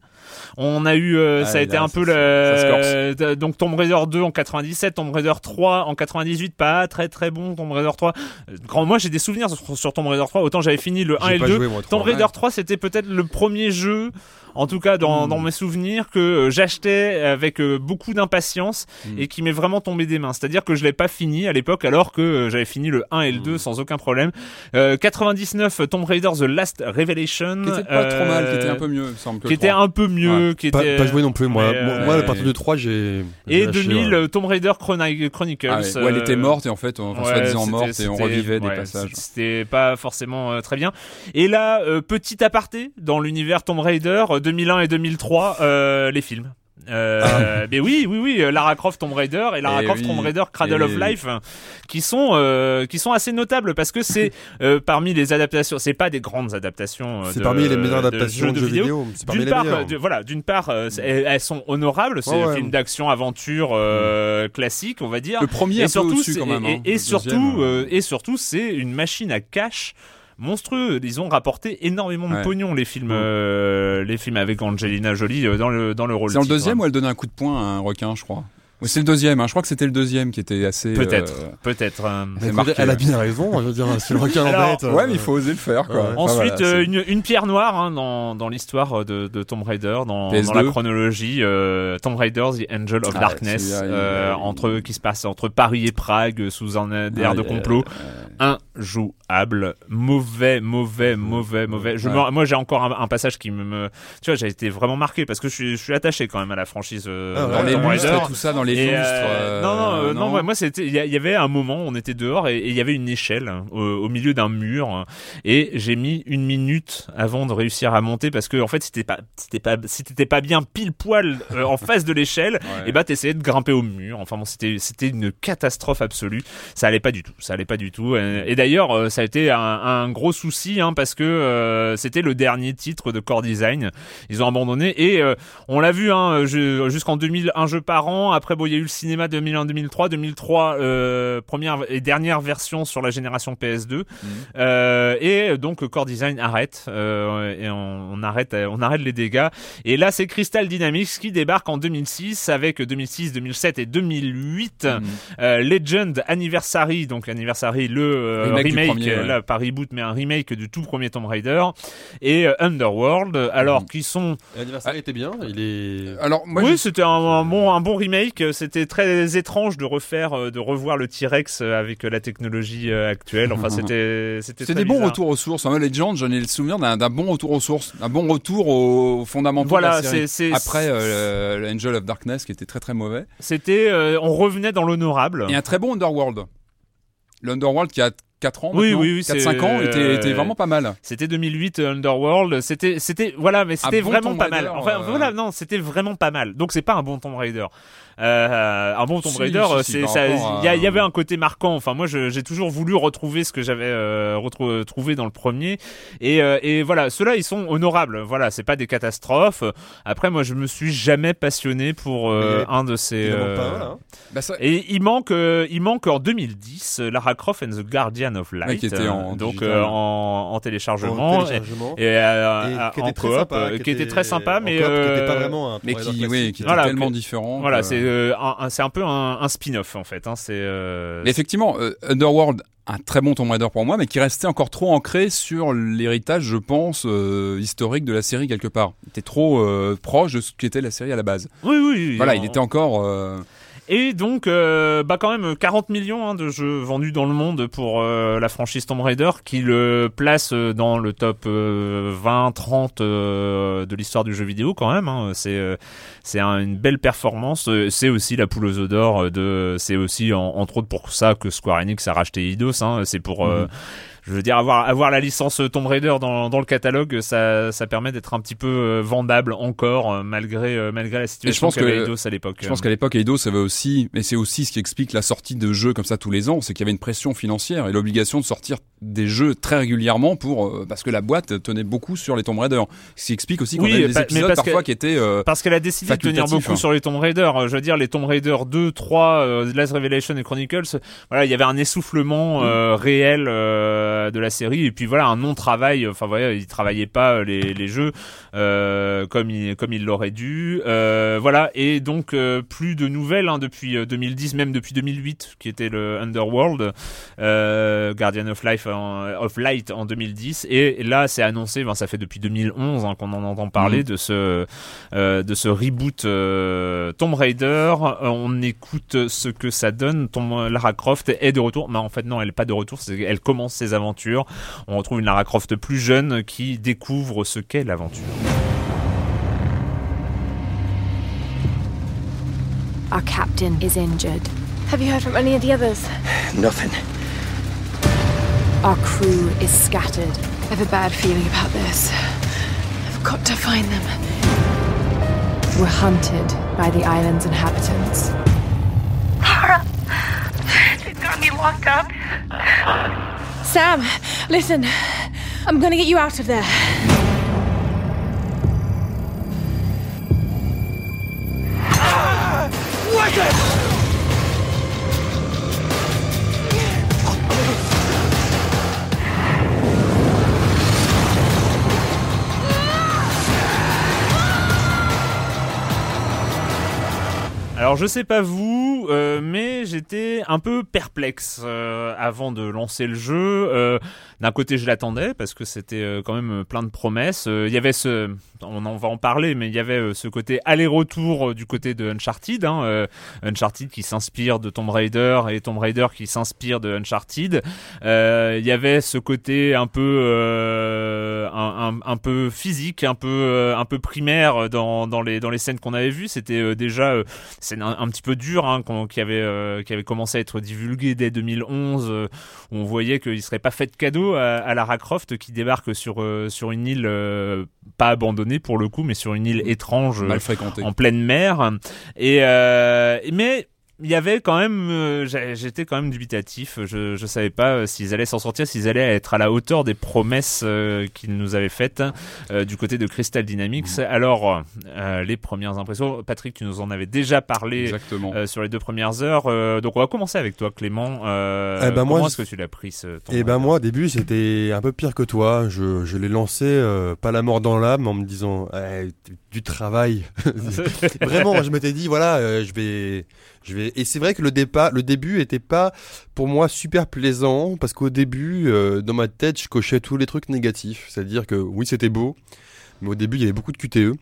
On a eu, euh, Ah, ça a été là, un peu le, euh, donc Tomb Raider 2 en 97, Tomb Raider 3 en 98, pas très très bon Tomb Raider 3. Euh, Grand, moi j'ai des souvenirs sur, sur Tomb Raider 3. Autant j'avais fini le 1 J'ai et le pas 2. joué, moi, Tomb. Raider 3 c'était peut-être le premier jeu en tout cas dans, Hmm. dans mes souvenirs que euh, j'achetais avec euh, beaucoup d'impatience Hmm. et qui m'est vraiment tombé des mains. C'est-à-dire que je l'ai pas fini à l'époque alors que euh, j'avais fini le 1 et le Hmm. 2 sans aucun problème. Euh, 99 Tomb Raider The Last Revelation Qui était pas trop mal, qui était un peu mieux, il me semble. Que qui était 3. un peu mieux, qui Pas, était pas joué non plus, moi. mais, Moi, euh, moi, à partir de 3, j'ai. et lâché, 2000 ouais. euh, Tomb Raider Chroni- Chronicles. Ah ouais. Elle était morte et en fait, on Ouais, soi-disant c'était- morte et on revivait des ouais, passages. C'était pas forcément euh, très bien. Et là, euh, petit aparté dans l'univers Tomb Raider, 2001 et 2003, euh, les films. Euh, Mais oui, oui, oui, euh, Lara Croft Tomb Raider et Lara Ah. Eh Croft oui. Tomb Raider Cradle Eh of. Life, euh, qui sont euh, qui sont assez notables parce que c'est euh, parmi les adaptations, c'est pas des grandes adaptations. C'est parmi les meilleures de adaptations jeux de jeux vidéo. C'est parmi d'une les part, meilleures. de- voilà, d'une part, c'est- elles, elles sont honorables. C'est un ouais. film d'action, aventure euh, classique, on va dire Le premier et surtout, quand même. et, hein. et surtout, euh, et surtout, c'est une machine à cash monstrueux. Ils ont rapporté énormément de Ouais. pognon les films, euh, les films avec Angelina Jolie euh, dans le dans le rôle. C'est dans le deuxième où elle donnait un coup de poing à un requin, je crois. Oui, c'est le deuxième. hein. Je crois que c'était le deuxième qui était assez. Peut-être, euh, peut-être. euh. C'est elle a bien raison. Je veux dire, si le requin Alors, embête. Ouais, mais il euh, faut oser le faire, quoi. Ouais. Enfin, Ensuite, voilà, euh, c'est- une, une pierre noire hein, dans, dans l'histoire de, de Tomb Raider, dans, PS2. dans la chronologie, euh, Tomb Raider, The Angel of Ah, Darkness, euh, il- entre qui se passe entre Paris et Prague sous un air Ah, de complot. euh, injouable, mauvais, mauvais, mauvais, mauvais. Je Ouais. me- moi, j'ai encore un, un passage qui me, me- tu vois, j'ai été vraiment marqué parce que je suis, je suis attaché quand même à la franchise. euh, Ah ouais. Dans les lustres, tout ça, dans les Et, lustres. euh, euh, non, non, euh, non, moi, moi, c'était, il y, y avait un moment, on était dehors et et il y avait une échelle au, milieu d'un mur et j'ai mis une minute avant de réussir à monter parce que en fait, c'était pas, c'était pas, si t'étais pas bien pile poil euh, en face de l'échelle, Ouais. et bah t'essayais de grimper au mur. Enfin bon, c'était, c'était une catastrophe absolue. Ça allait pas du tout. Ça allait pas du tout. Euh, Et d'ailleurs, euh, ça a été un, un gros souci hein, parce que euh, c'était le dernier titre de Core Design. Ils ont abandonné et euh, on l'a vu hein, je- jusqu'en 2000 un jeu par an. Après, bon, il y a eu le cinéma 2001, 2003, 2003 euh, première et dernière version sur la génération PS2. Euh, et donc Core Design arrête euh, et on, on arrête on arrête les dégâts. Et là, c'est Crystal Dynamics qui débarque en 2006 avec 2006, 2007 et 2008 Mm. euh, Legend Anniversary, donc Anniversary le euh, Remake remake, du premier, ouais. là pas reboot mais un remake du tout premier Tomb Raider et euh, Underworld, alors Mhm. qui sont L'anniversaire était bien. Il est. Alors, moi, oui, c'était un, un bon un bon remake. C'était très étrange de refaire, euh, de revoir le T-Rex euh, avec euh, la technologie euh, actuelle. Enfin, c'était c'était des bons retours aux sources. Moi, Legend, j'en ai le souvenir d'un bon retour aux sources, un bon retour aux fondamentaux Voilà, de la série. Après euh, Angel of Darkness, qui était très très mauvais. C'était, euh, on revenait dans l'honorable. Et un très bon Underworld. L'Underworld qui a 4 ans Oui, oui, oui, 4 c'est, 5 ans était, euh, était vraiment pas mal. C'était 2008 euh, Underworld, c'était c'était voilà mais c'était bon vraiment Tomb pas Raider, mal. Enfin euh, voilà non, c'était vraiment pas mal. Donc c'est pas un bon Tomb Raider. Euh, un bon Tomb Raider, si, si, c'est il y, à- avait un côté marquant. Enfin moi j'ai toujours voulu retrouver ce que j'avais euh, retrou- trouvé dans le premier et euh, et voilà, ceux-là ils sont honorables. Voilà, c'est pas des catastrophes. Après moi je me suis jamais passionné pour euh, un de ces euh, pas hein. Bah, ça- et il manque, euh, il manque en 2010 euh, Lara Croft and the Guardian of Light, Ouais, qui était en euh, donc euh, en, en téléchargement, En téléchargement. et, et, euh, Et euh, qui en était très coop, sympa, euh, qui était très sympa, mais coop, qui était euh, pas vraiment un mais Tomb qui, Raider oui, classique. qui était Voilà, tellement que- différent. voilà, que- c'est euh, un, un- c'est un peu un, un spin-off en fait. Hein, c'est euh, effectivement, euh, Underworld, un très bon Tomb Raider pour moi, mais qui restait encore trop ancré sur l'héritage, je pense, euh, historique de la série quelque part. Il était trop euh, proche de ce qu'était la série à la base. oui, oui. Voilà, on- il était encore. euh, Et donc, euh, bah quand même 40 millions hein, de jeux vendus dans le monde pour euh, la franchise Tomb Raider, qui le place euh, dans le top euh, 20-30 euh, de l'histoire du jeu vidéo quand même. hein. C'est euh, c'est un- une belle performance. Euh, C'est aussi la poule aux œufs d'or euh. C'est aussi en- entre autres pour ça que Square Enix a racheté Eidos. Hein. C'est pour euh, je veux dire, avoir, avoir la licence Tomb Raider dans, dans le catalogue, ça, ça permet d'être un petit peu euh, vendable encore, euh, malgré, euh, malgré la situation pense qu'avait que- Eidos à l'époque. Je pense qu'à l'époque, Eidos avait aussi, mais c'est aussi ce qui explique la sortie de jeux comme ça tous les ans, c'est qu'il y avait une pression financière et l'obligation de sortir des jeux très régulièrement pour parce que la boîte tenait beaucoup sur les Tomb Raider. Ce qui explique aussi qu'on Oui, avait des épisodes parce parfois que- qui étaient euh, Parce qu'elle a décidé de tenir beaucoup hein. sur les Tomb Raider. Je veux dire, les Tomb Raider 2, 3, euh, The Last Revelation et Chronicles, voilà, il y avait un essoufflement euh, réel euh, de la série et puis voilà un non-travail. Enfin voilà, ils travaillaient pas euh, les, les jeux euh, comme ils comme ils l'auraient dû. Euh, voilà et donc plus de nouvelles hein, depuis euh, 2010, même depuis 2008, qui était le Underworld, Guardian of Life en, of Light en 2010 et là c'est annoncé. Ben, ça fait depuis 2011 hein, qu'on en entend parler Mhm. de ce de ce reboot Tomb Raider. On écoute ce que ça donne. Tomb, Lara Croft est de retour. Mais en fait, non, elle est pas de retour. c'est- Elle commence ses aventures. On retrouve une Lara Croft plus jeune qui découvre ce qu'est l'aventure. Our captain is injured. Have you heard from any of the others? Nothing. Our crew is scattered. I have a bad feeling about this. I've got to find them. We're hunted by the island's inhabitants. Lara! They've got me locked up. Sam, listen. I'm gonna get you out of there. Alors je sais pas vous, euh, mais j'étais un peu perplexe euh, avant de lancer le jeu. Euh, D'un côté, je l'attendais parce que c'était euh, quand même plein de promesses. Euh, Il y avait ce, on en va en parler, mais il y avait euh, ce côté aller-retour euh, du côté de Uncharted, hein, euh, Uncharted qui s'inspire de Tomb Raider et Tomb Raider qui s'inspire de Uncharted. Euh, Il y avait ce côté un peu, euh, un, un, peu physique, un peu, euh, un peu primaire dans, dans les dans les scènes qu'on avait vues. C'était euh, déjà euh, c'est un, un petit peu dur, hein, qui avait euh, avait commencé à être divulgué dès 2011. euh, où on voyait qu'il serait pas fait de cadeau à, à Lara Croft qui débarque sur euh, sur une île euh, pas abandonnée pour le coup, mais sur une île étrange mal fréquentés. en pleine mer. Et euh, mais il y avait quand même, euh, j'étais quand même dubitatif. Je je savais pas euh, s'ils allaient s'en sortir, s'ils allaient être à la hauteur des promesses euh, qu'ils nous avaient faites euh, du côté de Crystal Dynamics. Alors euh, les premières impressions, Patrick, tu nous en avais déjà parlé. Exactement. euh, sur les deux premières heures, Euh, donc on va commencer avec toi, Clément. Euh, Eh ben, moi, comment est-ce que tu l'as pris ce Tomb Et ben moi au début c'était un peu pire que toi. Je, je l'ai lancé euh, pas la mort dans l'âme en me disant Eh, du- du travail. Vraiment, je m'étais dit voilà, euh, je vais, je vais. Et c'est vrai que le début était pas pour moi super plaisant parce qu'au début, euh, dans ma tête, je cochais tous les trucs négatifs. C'est-à-dire que oui c'était beau, mais au début il y avait beaucoup de QTE.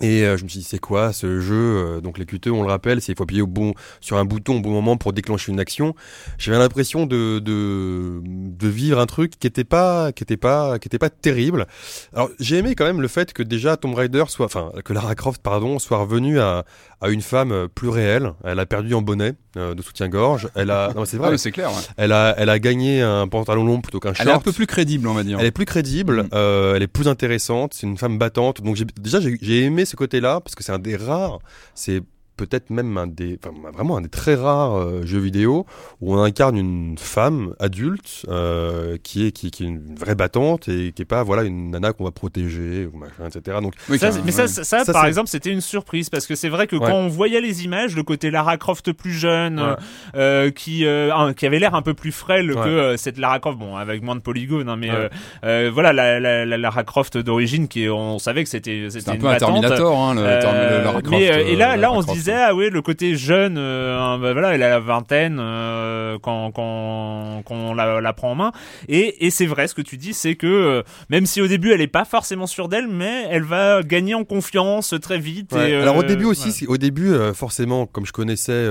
Et euh, je me suis dit, c'est quoi ce jeu Euh, Donc les QTE, on le rappelle, c'est il faut appuyer au bon, sur un bouton au bon moment pour déclencher une action. J'avais l'impression de, de, de vivre un truc qui était pas, qui était pas, qui était pas terrible. Alors j'ai aimé quand même le fait que déjà Tomb Raider soit, enfin que Lara Croft, pardon, soit revenue à, à une femme euh, plus réelle. Elle a perdu en bonnet euh, de soutien-gorge. Elle a, non c'est Ah, vrai. mais c'est clair. ouais. elle a, elle a gagné un pantalon long plutôt qu'un short. Elle est un peu plus crédible, on va dire. Elle est plus crédible, Mm. euh, elle est plus intéressante, c'est une femme battante. Donc déjà j'ai j'ai aimé ce côté-là parce que c'est un des rares, c'est peut-être même un des, enfin, vraiment un des très rares euh, jeux vidéo où on incarne une femme adulte euh, qui est qui, qui est une vraie battante et qui est pas voilà une nana qu'on va protéger ou machin, etc. Donc Oui, Ça, mais ça, ça, ça, Ça, par exemple, c'était une surprise parce que c'est vrai que Ouais. quand on voyait les images, le côté Lara Croft plus jeune, Ouais. euh, qui qui avait l'air un peu plus frêle Ouais. que euh, cette Lara Croft, bon, avec moins de polygones, hein, mais Ouais. euh, euh, voilà, la, la, la Lara Croft d'origine, qui on savait que c'était C'est c'était un une peu un. Terminator, hein, le, Euh, le Lara Croft, mais euh, et là, euh, là, Lara on se Croft. Disait ah oui, le côté jeune, euh, bah, voilà, elle a la vingtaine euh, quand quand quand on la, la prend en main. Et et c'est vrai, ce que tu dis, c'est que euh, même si au début elle est pas forcément sûre d'elle, mais elle va gagner en confiance très vite. Ouais. et, Alors au début aussi, au début forcément, comme je connaissais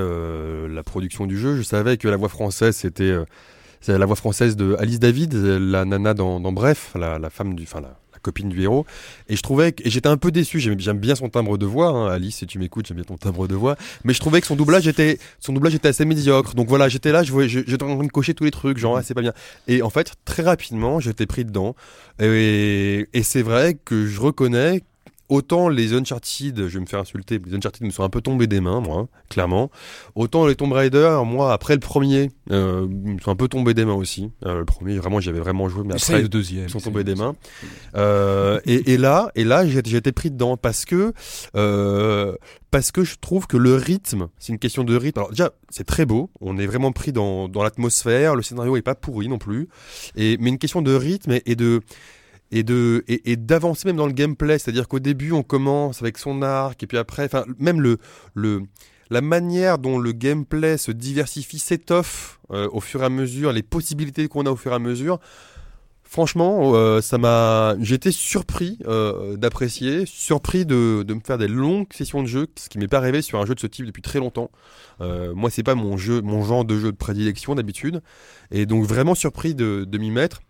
la production du jeu, je savais que la voix française c'était la voix française de Alice David, la nana dans, dans Bref, la, la femme du, enfin la copine du héros. Et je trouvais que, et j'étais un peu déçu. J'aime j'aime bien son timbre de voix, hein, Alice. Si tu m'écoutes, j'aime bien ton timbre de voix. Mais je trouvais que son doublage était, son doublage était assez médiocre. Donc voilà, j'étais là, je voyais, j'étais en train de cocher tous les trucs, genre ah, c'est pas bien. Et en fait, très rapidement, j'étais pris dedans. Et, et c'est vrai que je reconnais Autant les Uncharted, je vais me faire insulter, les Uncharted me sont un peu tombés des mains, moi, hein, clairement. Autant les Tomb Raider, moi, après le premier, euh, ils me sont un peu tombés des mains aussi. Euh, le premier, vraiment, j'avais vraiment joué, mais après, le deuxième. ils sont tombés des mains. Euh, et, et là, et là, j'ai été pris dedans parce que, parce que je trouve que le rythme, c'est une question de rythme. Alors déjà, c'est très beau, on est vraiment pris dans, dans l'atmosphère, le scénario est pas pourri non plus, et mais une question de rythme et, et de et de et, d'avancer même dans le gameplay, c'est-à-dire qu'au début on commence avec son arc et puis après, enfin même le le la manière dont le gameplay se diversifie, s'étoffe euh, au fur et à mesure, les possibilités qu'on a au fur et à mesure. Franchement, euh, ça m'a, j'étais surpris euh, d'apprécier, surpris de, de me faire des longues sessions de jeu, ce qui m'est pas arrivé sur un jeu de ce type depuis très longtemps. Moi, c'est pas mon jeu, mon genre de jeu de prédilection d'habitude, et donc vraiment surpris de, de m'y mettre.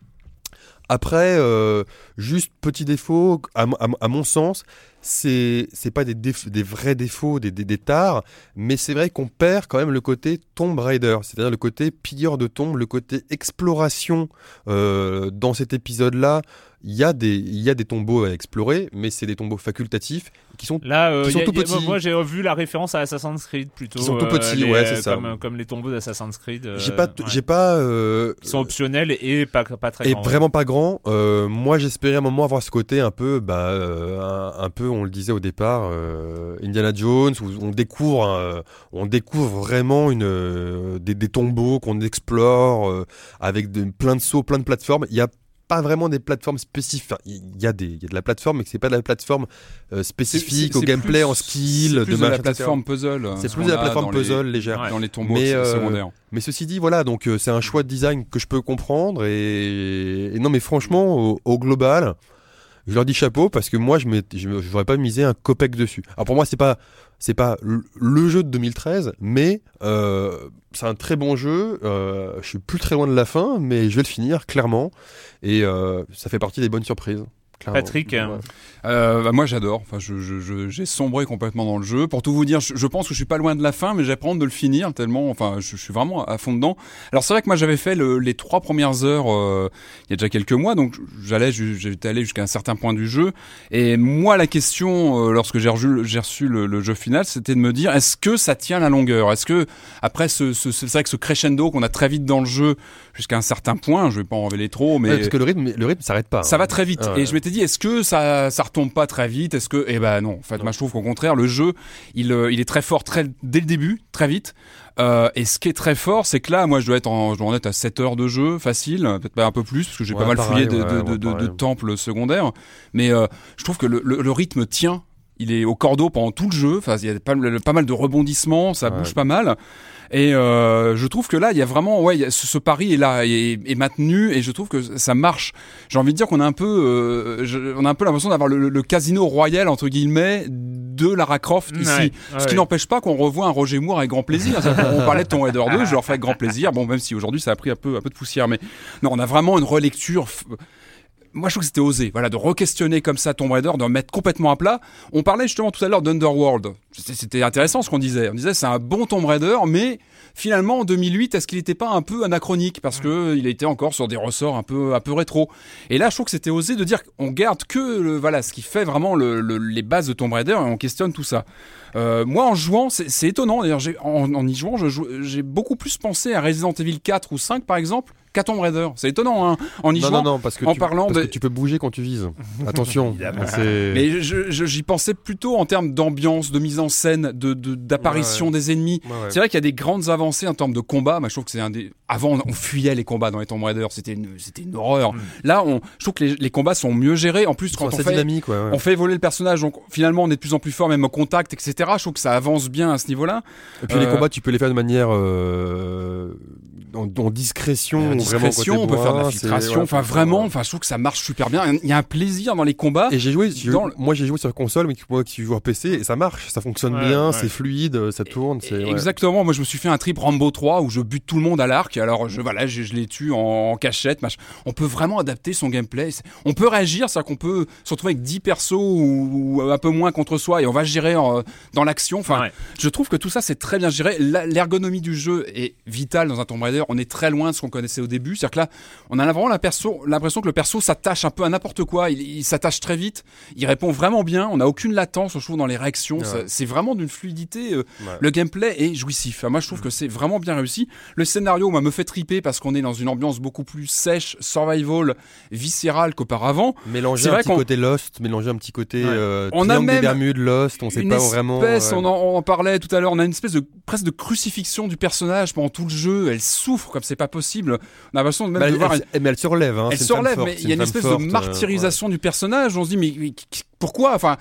Après, euh, juste petit défaut, à, mon sens, c'est c'est pas des, vrais défauts, des, des, des tares, mais c'est vrai qu'on perd quand même le côté Tomb Raider, c'est-à-dire le côté pilleur de tombes, le côté exploration euh, dans cet épisode-là. Il y a des il y a des tombeaux à explorer, mais c'est des tombeaux facultatifs qui sont Là, euh, Qui sont a- tout a- petits. moi j'ai revu la référence à Assassin's Creed plutôt. Qui sont tout euh, petits, les- ouais, c'est ça. Comme, comme les tombeaux d'Assassin's Creed. euh, j'ai pas t- ouais. j'ai pas euh, Qui sont optionnels et pas, pas très et grands. vraiment pas grand. Euh, moi, j'espérais à un moment avoir ce côté un peu, bah, euh, un, un peu, on le disait au départ, euh, Indiana Jones, où on découvre, euh, on découvre vraiment une, euh, des, des tombeaux qu'on explore euh, avec de, plein de sauts, plein de plateformes. Il y a pas vraiment des plateformes spécifiques. Enfin, il y a des, il y a de la plateforme, mais que c'est pas de la plateforme euh, spécifique au gameplay, plus- en skill, c'est plus de la plateforme puzzle. C'est ce plus de la plateforme les- puzzle légère. Dans les tombeaux Mais, euh, secondaires. Mais ceci dit, voilà, donc euh, c'est un choix de design que je peux comprendre et, et non, mais franchement, au, au global, je leur dis chapeau parce que moi, je n'aurais pas misé un copec dessus. Alors pour moi, c'est pas c'est pas le- le jeu de 2013, mais euh, c'est un très bon jeu. Euh, je suis plus très loin de la fin, mais je vais le finir clairement et euh, ça fait partie des bonnes surprises. Clairement. Patrick, Ouais. Euh, bah, moi j'adore. Enfin, je, je, je- j'ai sombré complètement dans le jeu. Pour tout vous dire, je, je pense que je suis pas loin de la fin, mais j'apprends de le finir tellement. Enfin, je, je suis vraiment à fond dedans. Alors c'est vrai que moi j'avais fait le- les trois premières heures euh, il y a déjà quelques mois, donc j'allais, j'étais allé jusqu'à un certain point du jeu. Et moi la question, euh, lorsque j'ai reçu, j'ai reçu le, le jeu final, c'était de me dire est-ce que ça tient la longueur? Est-ce que après ce, ce, c'est vrai que ce crescendo qu'on a très vite dans le jeu jusqu'à un certain point, je vais pas en révéler trop, mais Ouais, parce que le rythme, le rythme s'arrête pas. ça hein. va très vite. Ah ouais. Et je m'étais dit, est-ce que ça, ça retombe pas très vite? Est-ce que, eh ben non. En fait, moi je trouve qu'au contraire, le jeu, il, euh, il est très fort très dès le début, très vite. Euh, et ce qui est très fort, c'est que là, moi, je dois être en, je dois en être à 7 heures de jeu, facile, peut-être pas un peu plus, parce que j'ai Ouais, pas mal pareil, fouillé de, ouais, de, temples secondaires. Mais euh, je trouve que le, le, le rythme tient il est au cordeau pendant tout le jeu. Enfin, il y a pas, pas mal de rebondissements, ça Ouais. bouge pas mal. Et euh, je trouve que là, il y a vraiment, ouais, a ce, ce pari est là, est, est maintenu, et je trouve que ça marche. J'ai envie de dire qu'on a un peu, euh, je- on a un peu l'impression d'avoir le, le casino royal entre guillemets de Lara Croft ici. Ouais, Ce qui n'empêche pas qu'on revoit un Roger Moore avec grand plaisir. On parlait de Tomb Raider 2, je leur fais avec grand plaisir. Bon, même si aujourd'hui ça a pris un peu, un peu de poussière, mais non, on a vraiment une relecture. Moi, je trouve que c'était osé, voilà, de re-questionner comme ça Tomb Raider, de mettre complètement à plat. On parlait justement tout à l'heure d'Underworld. C'était- intéressant ce qu'on disait. On disait c'est un bon Tomb Raider, mais finalement en 2008, est-ce qu'il n'était pas un peu anachronique? Parce que il était encore sur des ressorts un peu, un peu rétro. Et là, je trouve que c'était osé de dire qu'on garde que le, voilà ce qui fait vraiment le- le- les bases de Tomb Raider et on questionne tout ça. Euh, moi, en jouant, c'est étonnant. D'ailleurs, en, en y jouant, j'ai beaucoup plus pensé à Resident Evil 4 ou 5 par exemple qu'à Tomb Raider. C'est étonnant. Hein en y Non, jouant, non, non, parce que, en tu, parlant parce de- que tu peux bouger quand tu vises. Attention. Mais j'y pensais plutôt en termes d'ambiance, de mise en scène, de de- d'apparition des ennemis. Ouais, ouais. C'est vrai qu'il y a des grandes avancées en termes de combat. Moi, je trouve que c'est un des. Avant, on, fuyait les combats dans les Tomb Raider. C'était une, c'était une horreur. Là, on, je trouve que les, les combats sont mieux gérés. En plus, quand on fait, dynamiques, ouais, ouais. on fait évoluer le personnage, donc finalement, on est de plus en plus fort, même au contact, etc. Je trouve que ça avance bien à ce niveau-là. Et puis les Euh, combats, tu peux les faire de manière euh, en, en discrétion, discrétion, côté on peut faire de l'infiltration. ouais, enfin, vraiment, ouais. enfin, je trouve que ça marche super bien. Il y a un plaisir dans les combats. Et j'ai joué, j'ai- Dans le- moi j'ai joué sur console, mais moi qui joue à PC, et ça marche, ça fonctionne Ouais, bien, ouais. c'est fluide, ça tourne. Exactement. Moi, je me suis fait un trip Rambo 3 où je bute tout le monde à l'arc. Alors, je, voilà, je, je les tue en, en cachette. machin. On peut vraiment adapter son gameplay. On peut réagir, c'est-à-dire qu'on peut se retrouver avec 10 persos ou, ou un peu moins contre soi et on va gérer en- dans l'action. Enfin, Ouais. je trouve que tout ça, c'est très bien géré. L'ergonomie du jeu est vitale dans un Tomb Raider. On est très loin de ce qu'on connaissait au début. C'est-à-dire que là, on a vraiment l'impression que le perso s'attache un peu à n'importe quoi. Il, il s'attache très vite. Il répond vraiment bien. On n'a aucune latence, je trouve, dans les réactions. Ouais. C'est vraiment d'une fluidité. euh, Ouais. Le gameplay est jouissif. Enfin, moi, je trouve que c'est vraiment bien réussi. Le scénario, moi, me fait triper parce qu'on est dans une ambiance beaucoup plus sèche, survival, viscérale qu'auparavant. Mélanger un vrai petit côté Lost, mélanger un petit côté Ouais. euh, On a des Bermudes, Lost, on sait pas espèce, vraiment. on, en, on en parlait tout à l'heure, on a une espèce de presque de crucifixion du personnage pendant tout le jeu. Elle souffre comme c'est pas possible. On a l'impression même Bah, de elle, voir. elle- mais elle se relève. Hein, elle se relève, mais il y a une espèce forte, de euh, martyrisation du personnage. On se dit, mais, mais pourquoi? Enfin,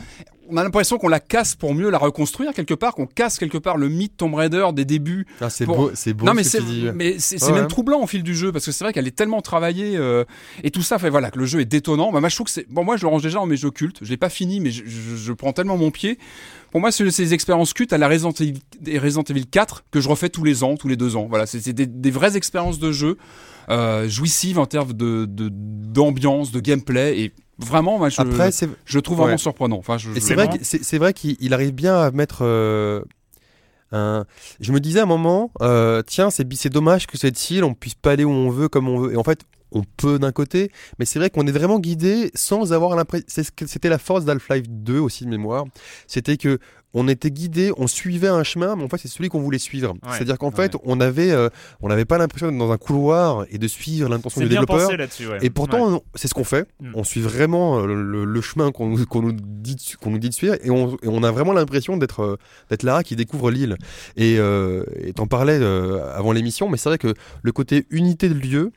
on a l'impression qu'on la casse pour mieux la reconstruire quelque part, qu'on casse quelque part le mythe Tomb Raider des débuts. Ah, c'est Pour- beau, c'est beau. non mais c'est mais c'est Ouais, même troublant au fil du jeu parce que c'est vrai qu'elle est tellement travaillée euh, et tout ça fait voilà que le jeu est détonnant. Bah, moi je trouve que c'est bon moi je le range déjà dans mes jeux cultes. Je l'ai pas fini mais je, je- je prends tellement mon pied. Pour moi c'est ces expériences cultes à la Resident Evil, des Resident Evil 4 que je refais tous les ans, tous les deux ans. Voilà c'est c'est des, des vraies expériences de jeu euh, jouissives en termes de de- d'ambiance, de, gameplay et vraiment moi je Après, trouve vraiment ouais. surprenant. Enfin je, Et c'est vrai, c'est qu'il il arrive bien à mettre euh, un. Je me disais à un moment, euh, tiens, c'est dommage que cette île, on puisse pas aller où on veut, comme on veut. Et en fait, on peut d'un côté, mais c'est vrai qu'on est vraiment guidé sans avoir l'impression. C'était la force d'Half-Life 2 aussi de mémoire. C'était que on était guidé, on suivait un chemin, mais en fait c'est celui qu'on voulait suivre. C'est-à-dire qu'en fait, on avait, euh, on n'avait pas l'impression d'être dans un couloir et de suivre l'intention du bien développeur. pensé là-dessus. ouais. Et pourtant, c'est ce qu'on fait. Mm. On suit vraiment euh, le, le chemin qu'on nous, dit de, su- qu'on nous dit de suivre, et on, et on a vraiment l'impression d'être euh, d'être Lara qui découvre l'île. Et euh, t'en parlais avant l'émission, mais c'est vrai que le côté unité de lieu.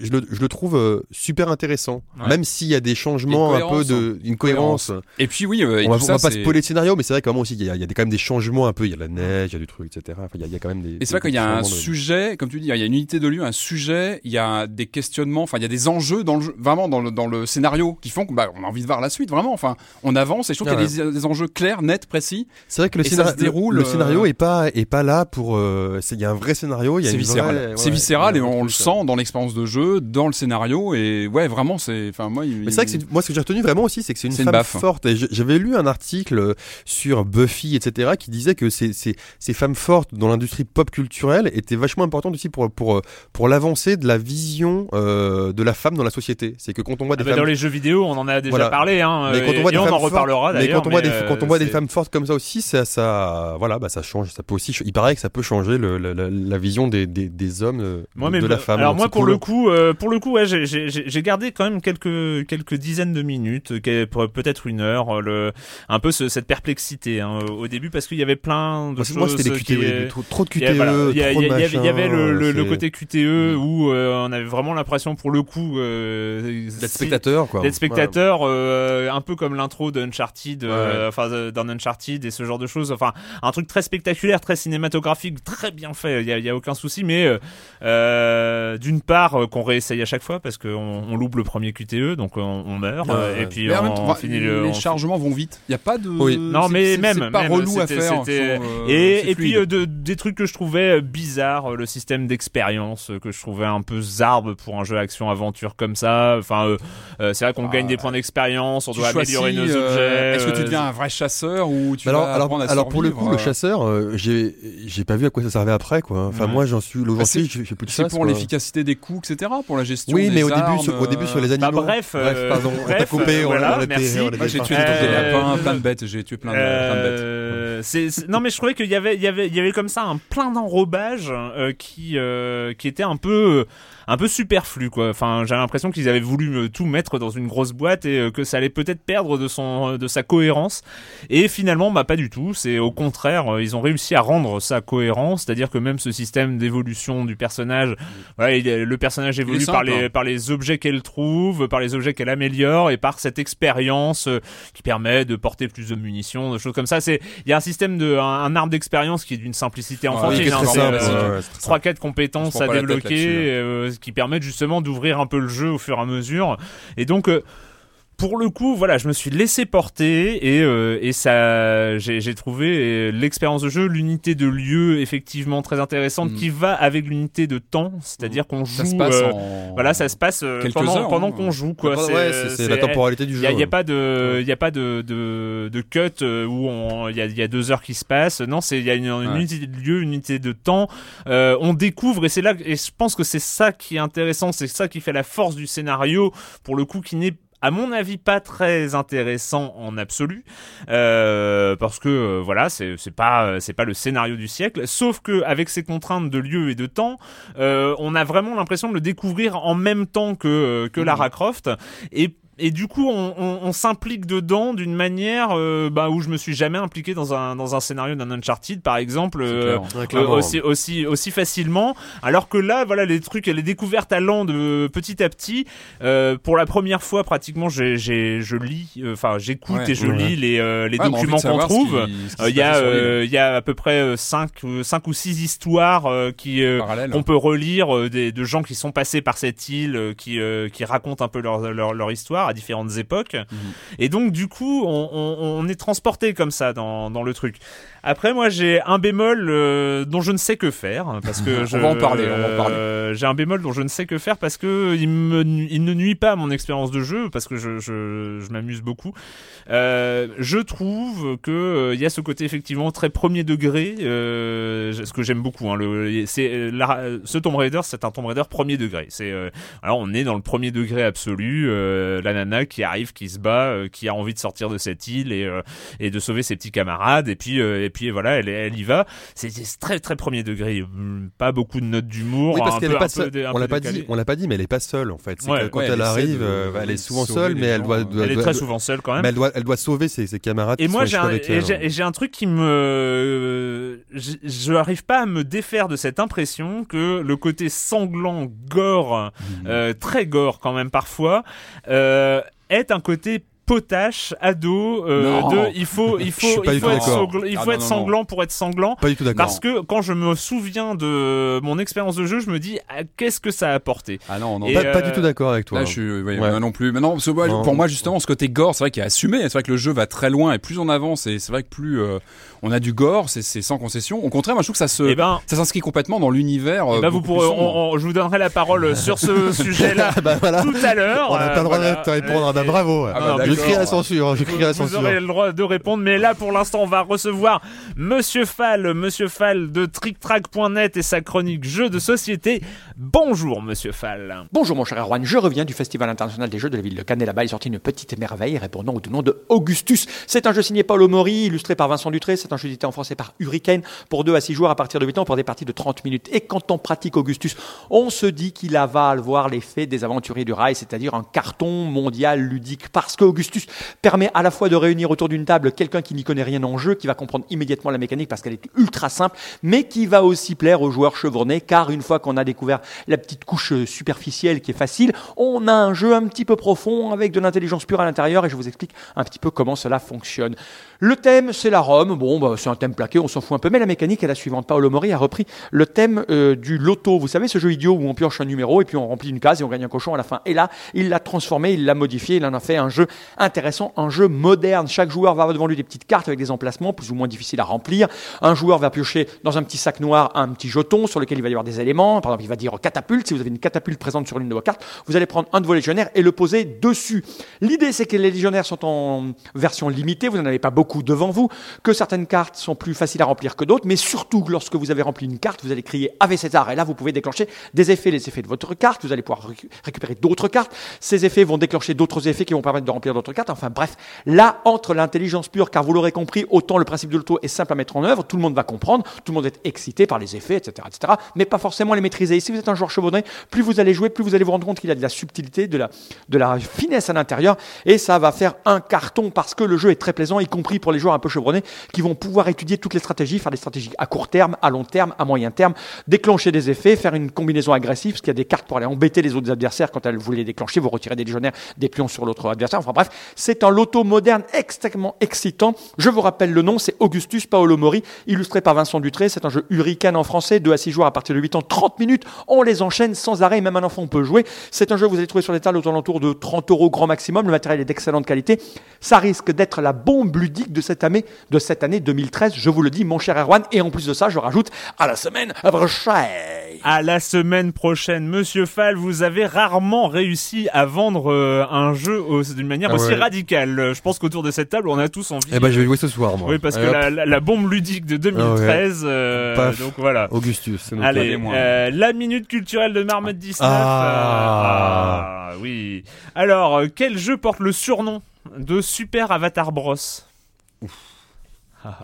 Je le, je le trouve euh, super intéressant, Ouais. même s'il y a des changements un peu de une cohérence. et puis oui euh, et on va, tout on ça, va pas spoiler le scénario, mais c'est vrai même aussi il y a, il y a des- quand même des changements un peu. Il y a de la neige, il y a du truc, etc. Enfin, il y a, il y a quand même des. Et c'est vrai qu'il y a un de- sujet, comme tu dis, il y a une unité de lieu, un sujet, il y a des questionnements, enfin il y a des enjeux dans le jeu, vraiment dans le, dans le scénario qui font qu'on bah, on a envie de voir la suite, vraiment. Enfin, on avance et je trouve Ah qu'il y a des, des enjeux clairs, nets, précis. C'est vrai que le, scénario, se déroule, le, le euh, scénario est pas est pas là pour. euh, Il y a un vrai scénario. Il y a C'est viscéral. c'est viscéral et on le sent dans l'expérience de jeu, dans le scénario et ouais, vraiment c'est, enfin moi. il- Mais c'est vrai que c'est- moi, ce que j'ai retenu vraiment aussi, c'est que c'est une femme hein. forte. Et j'avais lu un article sur Buffy, etc., qui disait que ces, ces, ces femmes fortes dans l'industrie pop culturelle étaient vachement importantes aussi pour, pour, pour l'avancée de la vision euh, de la femme dans la société. C'est que quand on voit Ah des bah, femmes dans les jeux vidéo, on en a déjà Voilà. parlé, hein, Mais quand et- on voit et des on femmes en reparlera fortes, mais d'ailleurs. quand on voit des, euh, quand on voit des femmes fortes comme ça aussi, ça, ça, voilà, bah, ça change. Ça peut aussi, il paraît que ça peut changer le, la, la- la vision des, des, des hommes euh, Moi, de, mais de la femme. Alors moi, pour cool. le coup, euh, pour le coup, ouais, j'ai- gardé quand même quelques quelques dizaines de minutes, euh, peut-être une heure, euh, le un peu ce- cette perplexité hein, au début parce qu'il y avait plein de Moi, choses. moi, c'était les QTE, trop, trop de QTE, voilà, il y avait- il y avait le, le- le machin, côté QTE où euh, on avait vraiment l'impression pour le coup euh, d'être si- spectateur, quoi. d'être spectateur euh, un peu comme l'intro d'Uncharted euh, enfin d'un Uncharted et ce genre de choses enfin un truc très spectaculaire très cinématographique très bien fait il y a, a aucun souci mais d'une part qu'on réessaye à chaque fois parce qu'on on loupe le premier QTE donc on, on meurt euh, et puis on, finit les le on- chargements vont vite. Il y a pas de. Oui. non mais même c'est pas même, relou à faire. faut, euh, et, puis euh, de, des trucs que je trouvais euh, bizarres, le système d'expérience que je trouvais un peu zarbe pour un jeu action aventure comme ça. Enfin, c'est vrai qu'on Ah, gagne des points d'expérience, on doit choisis, améliorer nos objets. Est-ce que tu deviens un vrai chasseur ou tu alors, vas alors, apprendre à alors pour le coup, le chasseur, j'ai j'ai pas vu à quoi ça servait après, quoi. Enfin, moi, j'en suis, Bah, c'est- aujourd'hui, je fais plus de C'est pour l'efficacité des coups, etc. Pour la gestion. Oui, des mais au début, sur, au début sur les bah, animaux. bref, euh, pardon, on t'a coupé, euh, on, voilà, on était- merci. on était Moi, j'ai tué Euh, des lapins, plein de bêtes. J'ai tué plein de, plein de bêtes. Euh, c'est- c'est- non mais je trouvais qu'il y avait il y avait il y avait comme ça un plein d'enrobage euh, qui euh, qui était un peu un peu superflu quoi. Enfin, j'ai l'impression qu'ils avaient voulu euh, tout mettre dans une grosse boîte et euh, que ça allait peut-être perdre de son de sa cohérence. Et finalement, bah pas du tout. C'est au contraire, euh, ils ont réussi à rendre ça cohérent, c'est-à-dire que même ce système d'évolution du personnage, voilà, il le personnage évolue par les hein. par les objets qu'elle trouve, par les objets qu'elle améliore et par cette expérience euh, qui permet de porter plus de munitions, de choses comme ça. C'est il y a un système de un, un arbre d'expérience qui est d'une simplicité Ah oui, enfantine. qui est hein, simple, euh, ouais, ouais, c'est très trois quatre On compétences se prend à débloquer euh, qui permettent justement d'ouvrir un peu le jeu au fur et à mesure. Et donc euh, pour le coup, voilà, je me suis laissé porter et, euh, et ça, j'ai trouvé euh, l'expérience de jeu, l'unité de lieu effectivement très intéressante Mm. qui va avec l'unité de temps, c'est-à-dire qu'on joue. Ça se passe euh, en. Voilà, ça se passe euh, pendant, heures, pendant hein. qu'on joue, quoi. Ouais, ouais, c'est- c'est la temporalité du jeu. il y a ouais. pas de, il y a pas de de, de cut euh, où on, il y a, y a deux heures qui se passent. Non, c'est il y a une, une Ouais. unité de lieu, une unité de temps. Euh, on découvre et c'est là et je pense que c'est ça qui est intéressant, c'est ça qui fait la force du scénario pour le coup qui n'est à mon avis pas très intéressant en absolu euh, parce que euh, voilà c'est pas c'est pas le scénario du siècle. Sauf que avec ces contraintes de lieu et de temps euh, on a vraiment l'impression de le découvrir en même temps que que Lara Croft. Et et du coup, on, on, on s'implique dedans d'une manière euh, bah, où je me suis jamais impliqué dans un dans un scénario d'un Uncharted, par exemple, euh, euh, aussi aussi aussi facilement. Alors que là, voilà, les trucs, les découvertes allant de petit à petit. Pour la première fois, pratiquement, j'ai j'ai je lis, enfin j'écoute Ouais. et je Ouais. lis les les Ouais, documents qu'on trouve. Il y a il y a à peu près euh, cinq euh, cinq ou six histoires qui qu'on peut relire des, de gens qui sont passés par cette île, qui, qui racontent un peu leur, leur, leur histoire à différentes époques. Mhm. Et donc, du coup, on, on, on est transporté comme ça dans, dans le truc. Après, moi, j'ai un bémol euh, dont je ne sais que faire. Parce que On je, va en parler, on va en parler. euh, j'ai un bémol dont je ne sais que faire parce que il, me, il ne nuit pas à mon expérience de jeu, parce que je, je, je m'amuse beaucoup. Euh, je trouve que euh, il y a ce côté effectivement très premier degré, euh, ce que j'aime beaucoup. Hein, le, c'est la- ce Tomb Raider, c'est un Tomb Raider premier degré. C'est euh, alors on est dans le premier degré absolu. euh, la nana qui arrive, qui se bat, euh, qui a envie de sortir de cette île et euh, et de sauver ses petits camarades. Et puis euh, et puis voilà, elle, elle y va. C'est c'est très très premier degré. Pas beaucoup de notes d'humour. Oui, parce un qu'elle peu- est pas peu seule. On l'a pas dit, on l'a pas dit, mais elle est pas seule en fait. C'est Ouais. que quand Ouais, elle arrive, de- elle est souvent seule, mais elle doit, euh. doit- Elle est doit- très souvent seule quand même. mais elle doit, elle doit sauver ses, ses camarades. Et qui moi, j'ai un, et truc qui me, j'ai- je n'arrive pas à me défaire de cette impression que le côté sanglant, gore, Mhm. euh, très gore quand même parfois, euh, est un côté potache, ado, euh, de il faut, il faut, pas il faut être, sanglant, il Ah faut non, être non, non. sanglant pour être sanglant. Pas du tout d'accord. Parce que quand je me souviens de mon expérience de jeu, je me dis ah, qu'est-ce que ça a apporté? Ah non, non. Pas, pas euh, du tout d'accord avec toi. Là, je suis, oui, Ouais. moi non plus. Mais non, parce pour moi, justement, ce côté gore, c'est vrai qu'il est assumé. C'est vrai que le jeu va très loin et plus on avance, et c'est vrai que plus euh, on a du gore, c'est sans concession. Au contraire, moi, je trouve que ça se, Eh ben, ça s'inscrit complètement dans l'univers. eh euh, ben, vous beaucoup pourrez, on- on- je vous donnerai la parole sur ce sujet-là bah voilà. tout à l'heure. On n'a euh, pas le droit de te répondre. Bah bravo. Crie à la censure, je crie à la Vous censure. aurez le droit de répondre, mais là pour l'instant on va recevoir Monsieur Fall, Monsieur Fall de TrickTrack.net et sa chronique jeux de société. Bonjour Monsieur Fall. Bonjour mon cher Erwan, je reviens du Festival international des jeux de la ville de Cannes et là-bas est sorti une petite merveille répondant au nom de Augustus. C'est un jeu signé Paul Mori, illustré par Vincent Dutré, c'est un jeu édité en français par Hurricane pour 2 à 6 joueurs à partir de 8 ans pour des parties de 30 minutes. Et quand on pratique Augustus, on se dit qu'il avale voir l'effet des aventuriers du rail, c'est-à-dire un carton mondial ludique parce permet à la fois de réunir autour d'une table quelqu'un qui n'y connaît rien en jeu, qui va comprendre immédiatement la mécanique parce qu'elle est ultra simple, mais qui va aussi plaire aux joueurs chevronnés car une fois qu'on a découvert la petite couche superficielle qui est facile, on a un jeu un petit peu profond avec de l'intelligence pure à l'intérieur et je vous explique un petit peu comment cela fonctionne. Le thème, c'est la Rome. Bon, bah, c'est un thème plaqué, on s'en fout un peu, mais la mécanique est la suivante. Paolo Mori a repris le thème euh, du loto. Vous savez, ce jeu idiot où on pioche un numéro et puis on remplit une case et on gagne un cochon à la fin. Et là, il l'a transformé, il l'a modifié, il en a fait un jeu intéressant, un jeu moderne. Chaque joueur va avoir devant lui des petites cartes avec des emplacements plus ou moins difficiles à remplir. Un joueur va piocher dans un petit sac noir un petit jeton sur lequel il va y avoir des éléments. Par exemple, il va dire catapulte. Si vous avez une catapulte présente sur l'une de vos cartes, vous allez prendre un de vos légionnaires et le poser dessus. L'idée, c'est que les légionnaires sont en version limitée. Vous n'en avez pas beaucoup devant vous que certaines cartes sont plus faciles à remplir que d'autres, mais surtout lorsque vous avez rempli une carte, vous allez crier Ave César, et là vous pouvez déclencher des effets, les effets de votre carte, vous allez pouvoir récu- récupérer d'autres cartes, ces effets vont déclencher d'autres effets qui vont permettre de remplir d'autres cartes, enfin bref, là entre l'intelligence pure, car vous l'aurez compris, autant le principe de l'auto est simple à mettre en œuvre, tout le monde va comprendre, tout le monde est excité par les effets, etc., etc., mais pas forcément les maîtriser. Et si vous êtes un joueur chevronné, plus vous allez jouer, plus vous allez vous rendre compte qu'il y a de la subtilité, de la, de la finesse à l'intérieur, et ça va faire un carton parce que le jeu est très plaisant, y compris pour les joueurs un peu chevronnés, qui vont pouvoir étudier toutes les stratégies, faire des stratégies à court terme, à long terme, à moyen terme, déclencher des effets, faire une combinaison agressive, parce qu'il y a des cartes pour aller embêter les autres adversaires quand elles vous les déclenchez, vous retirez des légionnaires, des pions sur l'autre adversaire. Enfin bref, c'est un loto moderne extrêmement excitant. Je vous rappelle le nom, c'est Augustus Paolo Mori, illustré par Vincent Dutré. C'est un jeu Hurricane en français, 2 à 6 joueurs à partir de 8 ans, 30 minutes. On les enchaîne sans arrêt, même un enfant peut jouer. C'est un jeu que vous allez trouver sur les tables aux alentours de 30 euros grand maximum. Le matériel est d'excellente qualité. Ça risque d'être la bombe ludique de cette année, de cette année 2013. Je vous le dis, mon cher Erwan. Et en plus de ça, je rajoute à la semaine prochaine. À la semaine prochaine, Monsieur Fall, vous avez rarement réussi à vendre euh, un jeu d'une manière Ah aussi ouais. radicale. Euh, Je pense qu'autour de cette table, on a tous envie. Eh ben, je vais jouer ce soir, moi. Oui, parce que Allez, la, la- la bombe ludique de 2013. euh, Paf. donc voilà. Augustus. Allez, moi. euh, la minute culturelle de Marmotte 19. Ah. euh, ah, oui. Alors, euh, quel jeu porte le surnom de Super Avatar Bros?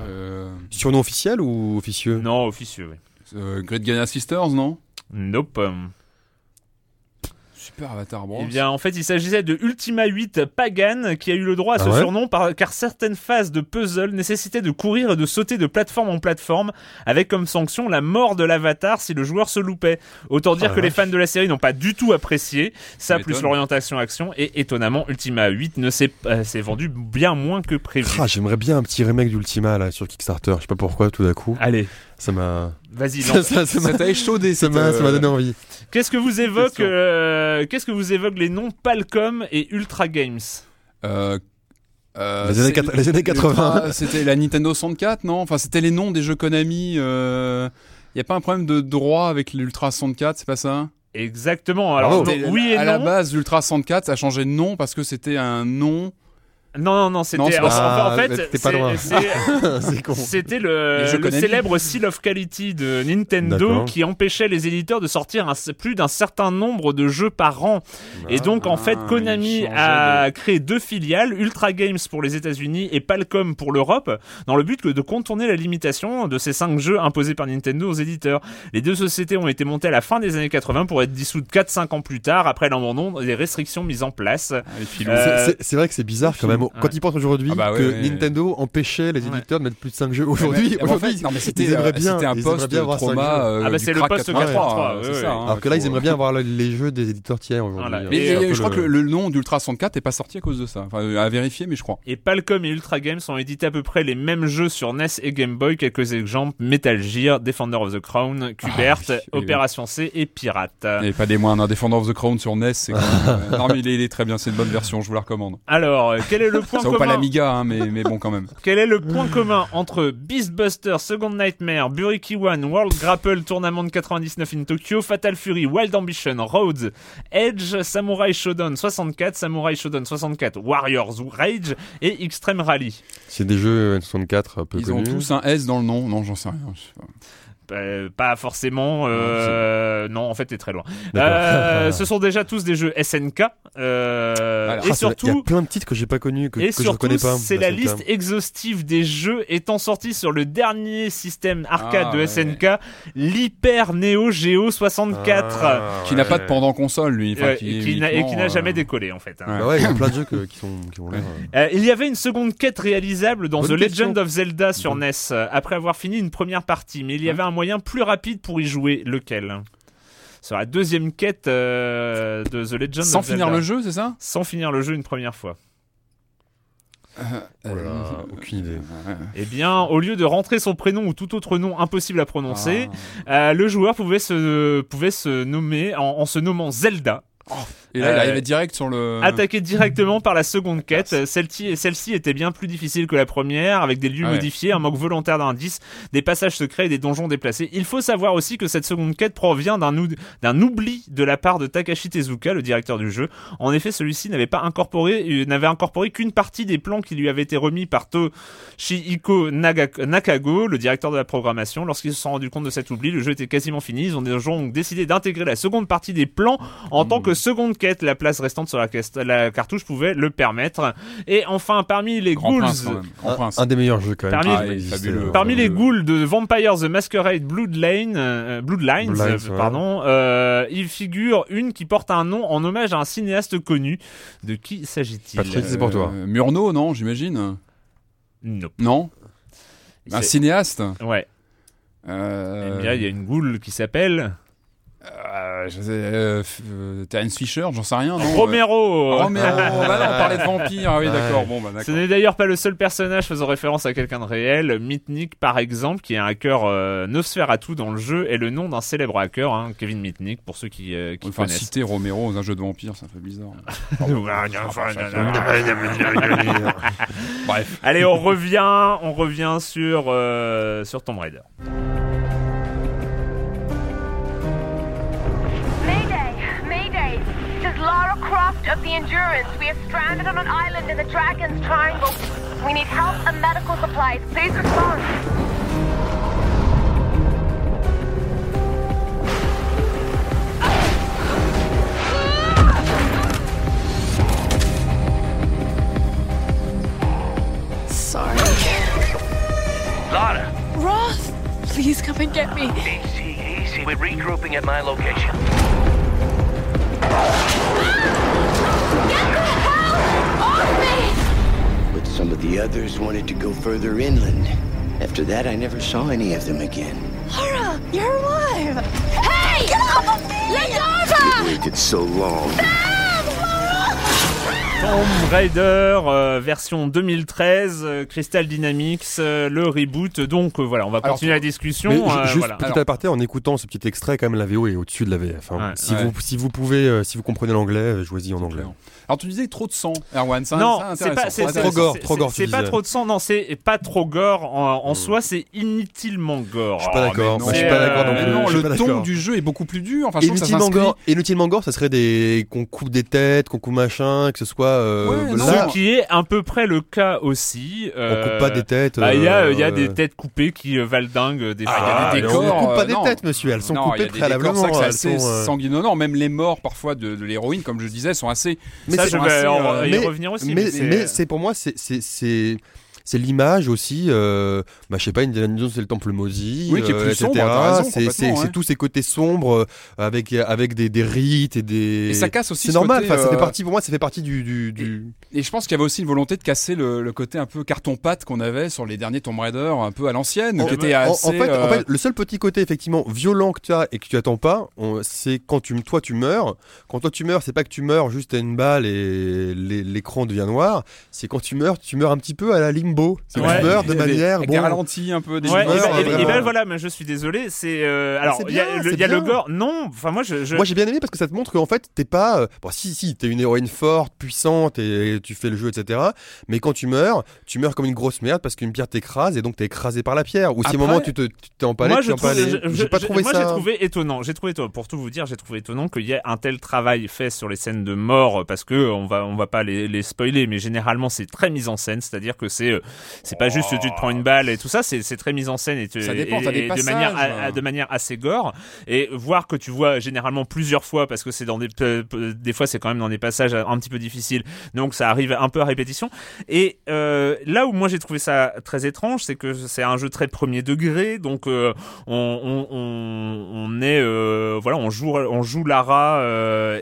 Euh, Surnom officiel ou officieux? Non, officieux, oui. euh, Great Gana Sisters, non? Nope. Super Avatar Bros. Eh bien, en fait, il s'agissait de Ultima 8 Pagan qui a eu le droit à ce Ah ouais surnom par- car certaines phases de puzzle nécessitaient de courir et de sauter de plateforme en plateforme avec comme sanction la mort de l'avatar si le joueur se loupait. Autant dire Ah que les fans de la série n'ont pas du tout apprécié ça plus l'orientation action et étonnamment Ultima 8 ne s'est euh, s'est vendu bien moins que prévu. Ah, J'aimerais bien un petit remake d'Ultima là sur Kickstarter. Je sais pas pourquoi tout d'un coup. Allez, Ça m'a. vas-y. Ça lance. ça- ça t'a échaudé, ça m'a ça m'a euh, donné envie. Qu'est-ce que vous évoque euh, Qu'est-ce que vous évoque les noms Palcom et Ultra Games? Euh, euh, Les années c'est- quat- les années 80. Ultra- C'était la Nintendo 64, non? Enfin, c'était les noms des jeux Konami. Il y a pas un problème de droit avec l'Ultra 64, c'est pas ça? Exactement. Alors non, oui et à non. la base, l'Ultra 64, ça a changé de nom parce que c'était un nom. Non, non, non, c'était. c'est en, fait, Ah. C'était le, le célèbre Seal of Quality de Nintendo qui empêchait les éditeurs de sortir un- plus d'un certain nombre de jeux par an. Et donc, en fait, Ah, Konami a créé deux filiales, Ultra Games pour les États-Unis et Palcom pour l'Europe, dans le but que de contourner la limitation de ces cinq jeux imposés par Nintendo aux éditeurs. Les deux sociétés ont été montées à la fin des années 80 pour être dissoutes 4-5 ans plus tard, après l'abandon des restrictions mises en place. Filous. Euh, C'est- c'est- C'est vrai que c'est bizarre quand même. Ouais. Quand ils pensent aujourd'hui Ah bah ouais, que ouais. Nintendo empêchait les Ouais. éditeurs de mettre plus de 5 jeux aujourd'hui, Mais en aujourd'hui, fait, non, mais c'était ils aimeraient euh, bien, c'était un ils aimeraient post bien avoir trauma. euh, Ah bah, c'est le crack post 83, 83, euh, hein, Alors que là, ils aimeraient bien avoir le- les jeux des éditeurs tiers aujourd'hui. Mais peu je crois que le, nom d'Ultra 64 est pas sorti à cause de ça. Enfin, à vérifier, mais je crois. Et Palcom et Ultra Games ont édité à peu près les mêmes jeux sur NES et Game Boy. Quelques exemples Metal Gear, Defender of the Crown, oui, oui. Opération C et Pirate. Et pas des moindres. Un Defender of the Crown sur NES, c'est quand même. non, mais il est, très bien. C'est une bonne version. Je vous la recommande. Alors, quel est le point Ça vaut pas l'Amiga, hein, mais, mais bon quand même. Quel est le point commun entre Beastbuster, Second Nightmare, Buriki One, World Grapple Tournament 99 in Tokyo, Fatal Fury, Wild Ambition, Roads, Edge, Samurai Shodown 64, Samurai Shodown 64, Warriors Rage et Extreme Rally C'est des jeux N64 un peu Ils ont tous un S dans le nom. Non, j'en sais rien. je sais pas. Euh, pas forcément. euh, non, en fait, t'es très loin. Euh, ce sont déjà tous des jeux SNK. euh, Alors, et Ah, vrai, Il y surtout, a plein de titres que j'ai pas connus, que, et que je surtout, reconnais pas. c'est la SNK. liste exhaustive des jeux étant sortis sur le dernier système arcade Ah, de ouais. SNK, l'Hyper Neo Geo 64. Ah, Qui n'a pas de pendant console, lui. Enfin, euh, qui est qui n'a- et qui n'a euh, jamais décollé en fait. hein. Bah ouais, il y a plein de jeux que- qui, sont, qui ont l'air. il y avait une seconde quête réalisable dans Bonne The question. Legend of Zelda sur Bonne- NES euh, après avoir fini une première partie, mais il y avait un moyen plus rapide pour y jouer. Lequel? Sur la deuxième quête euh, de The Legend Sans of finir Zelda. le jeu, c'est ça? Sans finir le jeu une première fois. oh là là, aucune idée. Eh bien, au lieu de rentrer son prénom ou tout autre nom impossible à prononcer, Ah. euh, le joueur pouvait se, pouvait se nommer en, en se nommant Zelda. Et là, il Euh, arrivait direct sur le. Attaqué directement par la seconde quête, celle-ci était bien plus difficile que la première, avec des lieux Ah ouais. modifiés, un manque volontaire d'indices, des passages secrets et des donjons déplacés. Il faut savoir aussi que cette seconde quête provient d'un ou- d'un oubli de la part de Takashi Tezuka, le directeur du jeu. En effet, celui-ci n'avait pas incorporé, euh, n'avait incorporé qu'une partie des plans qui lui avaient été remis par Toshihiko Nakago, le directeur de la programmation. Lorsqu'ils se sont rendus compte de cet oubli, le jeu était quasiment fini. Ils ont donc décidé d'intégrer la seconde partie des plans en tant que seconde quête. La place restante sur la, cartouche pouvait le permettre. Et enfin, parmi les Grand ghouls, Prince, Un, des meilleurs jeux quand même. Parmi- Ah, fabuleux. euh, les le- ghouls de Vampires the Masquerade Bloodline, euh, Bloodlines, Bloodlines, euh, ouais. pardon, euh, il figure une qui porte un nom en hommage à un cinéaste connu. De qui s'agit-il? Patrick, c'est pour toi. Euh, Murnau, non, j'imagine? Non? Non Un cinéaste? Ouais. euh... Eh bien, il y a une ghoul qui s'appelle euh, je sais, euh, euh, Terence Fisher, j'en sais rien, non Romero. Euh, Romero, bah non, on parlait de vampire, ah oui, Ouais. d'accord, bon, bah Ce n'est d'ailleurs pas le seul personnage faisant référence à quelqu'un de réel. Mitnick, par exemple, qui est un hacker euh, Nosferatu dans le jeu, est le nom d'un célèbre hacker, hein, Kevin Mitnick, pour ceux qui, euh, qui Enfin, connaissent. citer Romero dans un jeu de vampire, ça fait bizarre. Bref. Allez, on revient, on revient sur euh, sur Tomb Raider. Lara of the Endurance. We are stranded on an island in the Dragon's Triangle. We need help and medical supplies. Please respond. Sorry. Lara, Roth! Please come and get me. easy, easy. We're regrouping at my location. Ah! But some of the others wanted to go further inland. After that, I never saw any of them again. Laura, you're alive! Hey! Get off of me! Go! Waited so long. Tomb Raider euh, version 2013, euh, Crystal Dynamics, euh, le reboot. Donc euh, voilà, on va Alors, continuer la discussion. Mais ju- juste voilà. petit Alors- aparté, en écoutant ce petit extrait, quand même la VO est au-dessus de la VF. hein. Ouais. si, Ouais. Vous, si vous pouvez, si vous comprenez l'anglais, jouez-y en anglais. Alors, tu disais trop de sang, Erwan, ça, non, c'est pas, c'est, Trop gore, c'est- trop gore, C'est tu pas trop de sang, non, c'est pas trop gore en, en soi, c'est inutilement gore. Je suis pas Oh, d'accord. je suis pas d'accord non euh, non, je le ton du jeu est beaucoup plus dur. Enfin, je Inutilement gore, inutilement gore, ça serait des qu'on coupe des têtes, qu'on coupe machin, que ce soit euh, Ouais, Ce qui est à peu près le cas aussi. on euh, coupe pas des têtes. bah, Il y, a, il y a euh, des têtes coupées qui euh, valdinguent des Ah, il y a des mais décors, On coupe pas euh, des têtes, monsieur. Elles sont coupées préalablement. c'est assez euh, sanguinolent. Même les morts, parfois, de l'héroïne, comme je disais, sont assez. Mais Ça, c'est- je vais en- euh, y revenir aussi. mais, mais c'est- mais c'est pour moi, c'est c'est l'image aussi. Euh, bah, je sais pas, Indiana Jones, c'est le temple maudit, Oui, qui est euh, plus etc. sombre, raison, C'est c'est complètement, c'est ouais. tous ces côtés sombres euh, avec avec des, des rites et des. Et ça casse aussi C'est ce normal. côté, enfin, ça fait euh, partie pour moi, ça fait partie du du. du... Et je pense qu'il y avait aussi une volonté de casser le, le côté un peu carton-pâte qu'on avait sur les derniers Tomb Raider, un peu à l'ancienne, En- qui était en- assez. en, fait, en euh, fait, le seul petit côté effectivement violent que tu as et que tu attends pas, on- c'est quand tu, toi tu meurs. Quand toi tu meurs, c'est pas que tu meurs juste à une balle et l'é- l'écran devient noir. C'est quand tu meurs, tu meurs un petit peu à la ligne limbo. C'est Ouais. tu meurs de manière avec bon. des ralentis un peu des Ouais, et, humeurs, ben- et- vraiment. et ben voilà, mais je suis désolé. C'est euh, alors il y a, le, y a le gore. Non, enfin moi je, je- Moi j'ai bien aimé parce que ça te montre qu'en fait t'es pas euh, bon si si t'es une héroïne forte puissante et tu fais le jeu etc mais quand tu meurs tu meurs comme une grosse merde parce qu'une pierre t'écrase et donc t'es écrasé par la pierre ou si Après- au moment où tu te t'es empalé moi tu j'ai pas je- trouvé moi ça j'ai trouvé étonnant. J'ai trouvé étonnant. Pour tout vous dire, j'ai trouvé étonnant qu'il y ait un tel travail fait sur les scènes de mort parce que on va on va pas les, les spoiler, mais généralement c'est très mis en scène, c'est-à-dire que c'est euh, c'est pas juste tu te prends une balle et tout ça, c'est très mis en scène et, tu- Ça dépend, et- t'as des et de manière de assez gore et voir que tu vois généralement plusieurs fois parce que c'est dans des des fois c'est quand même dans des passages un petit peu difficiles, donc ça arrive un peu à répétition. Et euh, là où moi j'ai trouvé ça très étrange, c'est que c'est un jeu très premier degré, donc euh, on, on, on, on est euh, voilà, on joue on joue Lara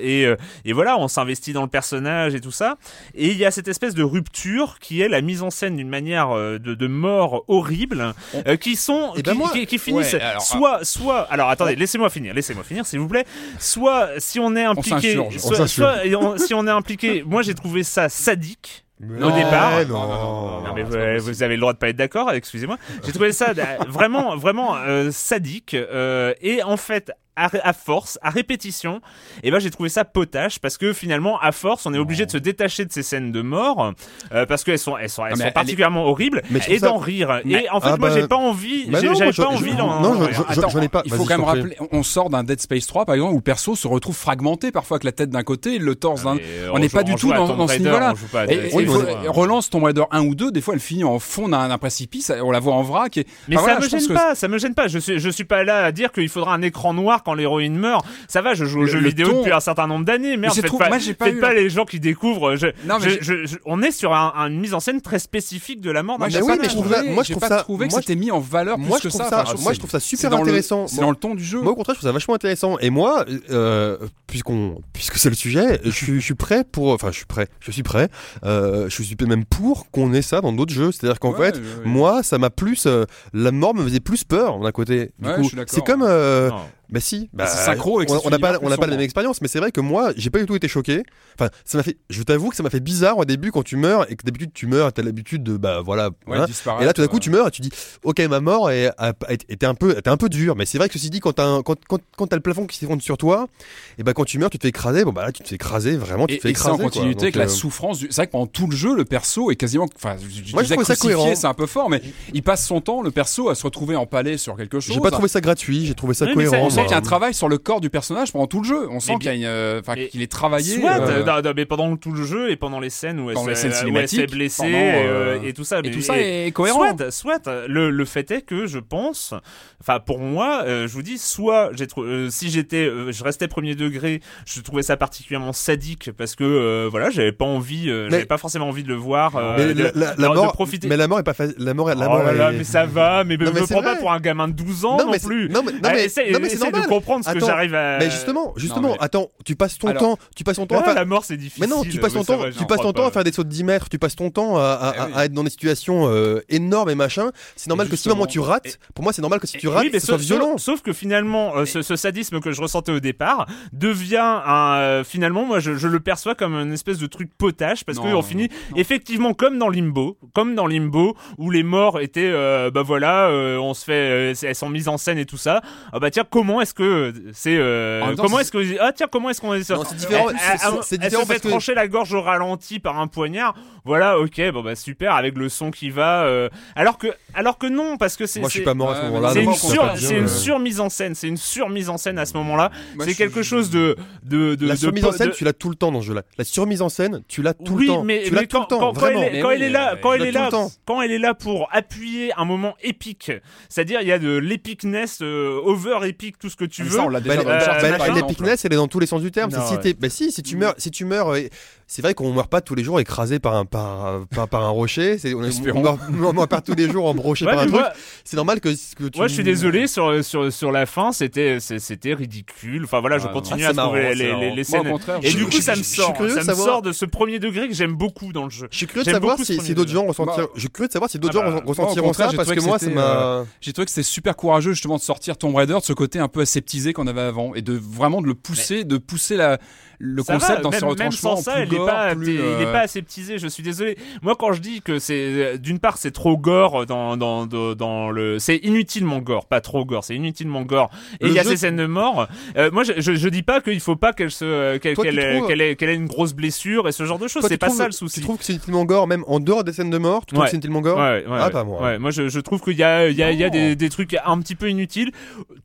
et et voilà, on s'investit dans le personnage et tout ça. Et il y a cette espèce de rupture qui est la mise en scène d'une manière euh, de, de mort horrible, euh, qui sont Eh ben qui, moi- qui- qui finissent Ouais, alors, soit soit alors attendez, laissez-moi finir, laissez-moi finir s'il vous plaît. Soit si on est impliqué, on soit, soit- on- si on est impliqué, moi j'ai trouvé ça sadique au départ. non. non, mais vous, vous avez le droit de pas être d'accord, excusez-moi. J'ai trouvé ça euh, vraiment, vraiment euh, sadique. euh, et en fait, à, à force, à répétition, et ben j'ai trouvé ça potache parce que finalement, à force, on est obligé de se détacher de ces scènes de mort euh, parce qu'elles sont, elles sont, elles particulièrement horribles Mais et ça- d'en rire. Mais- Et en fait, Ah moi, bah- j'ai pas envie, Bah j'ai- non, j'avais je- pas je- envie je- d'en. non, je- rire. je- Attends, j'en ai pas. Il faut quand même rappeler, on sort d'un Dead Space 3 par exemple où le perso se retrouve fragmenté parfois avec la tête d'un côté, le torse d'un. Mais On n'est pas du tout dans, ce niveau-là. relance Tomb Raider 1 ou 2, des fois elle finit en fond d'un d'un précipice, on la voit en vrac. Et, Mais ça me gêne pas, ça me gêne pas. Je suis, je suis pas là à dire qu'il faudra un écran noir quand l'héroïne meurt. Ça va, je joue aux Le- jeux le vidéo ton- depuis un certain nombre d'années. Merde, faites trouvé- pas, moi, pas faites eu pas les gens qui découvrent. Je, Non, mais je- j'ai- je- je- on est sur un- un- une mise en scène très spécifique de la mort. Moi, oui, mais je trouve trouvé- ça- moi, je trouve pas ça- trouvé que moi, c'était mis en valeur Moi plus je que trouve ça. ça, Enfin, moi c'est- je trouve ça c'est super intéressant. C'est Moi- dans le ton du jeu. Moi, au contraire, je trouve ça vachement intéressant. Et moi, euh, puisqu'on, puisque c'est le sujet, je suis, prêt pour, enfin, je suis prêt, je suis prêt, euh, je suis même pour qu'on ait ça dans d'autres jeux. C'est-à-dire qu'en fait, moi, ça m'a plus, euh, la mort me faisait plus peur d'un côté. Du Ouais, coup, c'est comme, euh. Bah si, bah, c'est synchro avec on- n'a pas, on n'a pas la même expérience, mais c'est vrai que moi, j'ai pas du tout été choqué. Enfin, ça m'a fait, je t'avoue que ça m'a fait bizarre au début quand tu meurs et que d'habitude tu meurs, t'as l'habitude de, bah voilà, Ouais, voilà. disparaître, Et là, tout d'un coup, euh, tu meurs et tu dis, ok, ma mort est- a- a- était un peu, était un peu dure. Mais c'est vrai que ceci dit, quand t'as, un- quand, quand, quand t'as le plafond qui s'effondre sur toi, et ben quand tu meurs, tu te fais écraser. Bon bah là, tu te fais écraser, vraiment, tu Et, te fais en écraser. quoi. continuité avec la euh, souffrance. du- C'est vrai que pendant tout le jeu, le perso est quasiment. Enfin, c'est un peu fort, mais il passe son temps, le perso, à se retrouver empalé sur quelque chose. J'ai pas trouvé ça gratuit, j'ai trouvé ça- cohérent. On sent qu'il y a un travail sur le corps du personnage pendant tout le jeu. On sent Mais qu'il y a une, euh, enfin, qu'il est travaillé. Soit, euh, non, non, mais pendant tout le jeu et pendant les scènes où elle, Pendant les s'est- scènes où elle cinématiques, s'est blessée pendant, et, euh, et tout ça. et mais- tout ça est cohérent. Soit, soit le, le fait est que je pense, enfin pour moi, euh, je vous dis, soit j'ai euh, si j'étais, euh, je restais premier degré, je trouvais ça particulièrement sadique parce que euh, voilà, j'avais pas envie, euh, j'avais pas forcément envie de le voir. euh, Mais de- la, la- de- la de mort, profiter. mais la mort est pas facile. La mort, la oh mort là là, est- mais ça va, mais, Non, me mais c'est prends pas vrai. pour un gamin de 12 ans Non, non, plus. non, mais- non, Allez, mais- mais c'est de normal. comprendre ce que j'arrive à. Mais justement, justement, mais- attends, tu passes ton Alors- temps, tu passes ton temps à faire. la mort c'est difficile. Mais non, tu passes ton temps, va, tu passes ton temps à faire des sauts de 10 mètres, tu passes ton temps à, à- Eh oui. à être dans des situations euh, énormes et machin. C'est normal Et que si moment tu rates, pour moi c'est normal que si tu rates, oui, mais ce soit violent. sauf- sauf que finalement, euh, ce, ce sadisme que je ressentais au départ devient un. euh, finalement, moi, je, je le perçois comme une espèce de truc potache parce qu'on finit effectivement comme dans Limbo, comme dans Limbo où les morts étaient, bah voilà, on se fait, elles sont mises en scène et tout ça. Ah bah tiens, comment est-ce que c'est, euh, même temps, comment c'est- est-ce que ah tiens, comment est-ce qu'on est Non, c'est différent, Elle, c'est- elle- c'est- elle- c'est elle différent se fait parce que- trancher la gorge au ralenti par un poignard. Voilà, ok, bon bah super avec le son qui va. euh, alors que, alors que non, parce que c'est. Moi je suis c'est- pas mort à Ouais, ce mais moment-là. c'est une, sur, c'est euh. surmise en scène, c'est une surmise en scène à ce moment-là. C'est quelque chose de de de La de- surmise en scène, de- tu l'as tout le temps dans ce jeu-là. La surmise en scène, tu l'as tout oui, le temps. mais, tu mais l'as tout quand, le temps, quand- elle est, là, quand elle est là, quand elle est là pour appuyer un moment épique, c'est-à-dire il y a de l'épicness, euh, over épique, tout ce que tu Mais veux. Bah, bah, machin. exemple. l'épicness, elle est dans tous les sens du terme. C'est si bah tu meurs, si tu meurs, c'est vrai qu'on meurt pas tous les jours écrasé par un par, par, par un rocher. C'est on, on meurt, on meurt pas tous les jours embroché Ouais, par un truc. moi- C'est normal que, que tu. Moi, je suis désolé sur sur sur la fin, c'était c'était ridicule. Enfin voilà, je Ah, continue non. à Ah, c'est trouver marrant, les, marrant. scènes. contraire, Et je- du je- coup, ça me sort, ça me savoir- sort de ce premier degré que j'aime beaucoup dans le jeu. Je suis curieux de savoir si, d'autres gens ressentiront. Bah, Je suis curieux de savoir si d'autres ah gens bah, ressentiront ça parce j'ai que trouvé moi, que ça c'était, m'a. J'ai trouvé que c'était super courageux justement de sortir Tomb Raider de ce côté un peu aseptisé qu'on avait avant et de vraiment de le pousser, de pousser la, le Ça concept va, dans même, ses retranchements sans ça, plus elle est gore, pas, plus, t'es- il est euh, pas aseptisé. Je suis désolé. Moi, quand je dis que c'est, euh, d'une part, c'est trop gore dans dans dans, dans le, c'est inutilement gore, pas trop gore, c'est inutilement gore. Et il y a jeu- ces scènes de mort. Euh, moi, je, je, je dis pas qu'il faut pas qu'elle se, euh, qu'elle qu'elle trouves- qu'elle ait, une grosse blessure et ce genre de choses. C'est pas trouves- ça le souci. Tu trouves que c'est inutilement gore, même en dehors des scènes de mort Tu trouves Ouais. que c'est inutilement gore Ouais, ouais, Ah, ouais. pas moi. Ouais, moi, je, je trouve qu'il y a, il y a, il y a des, des trucs un petit peu inutiles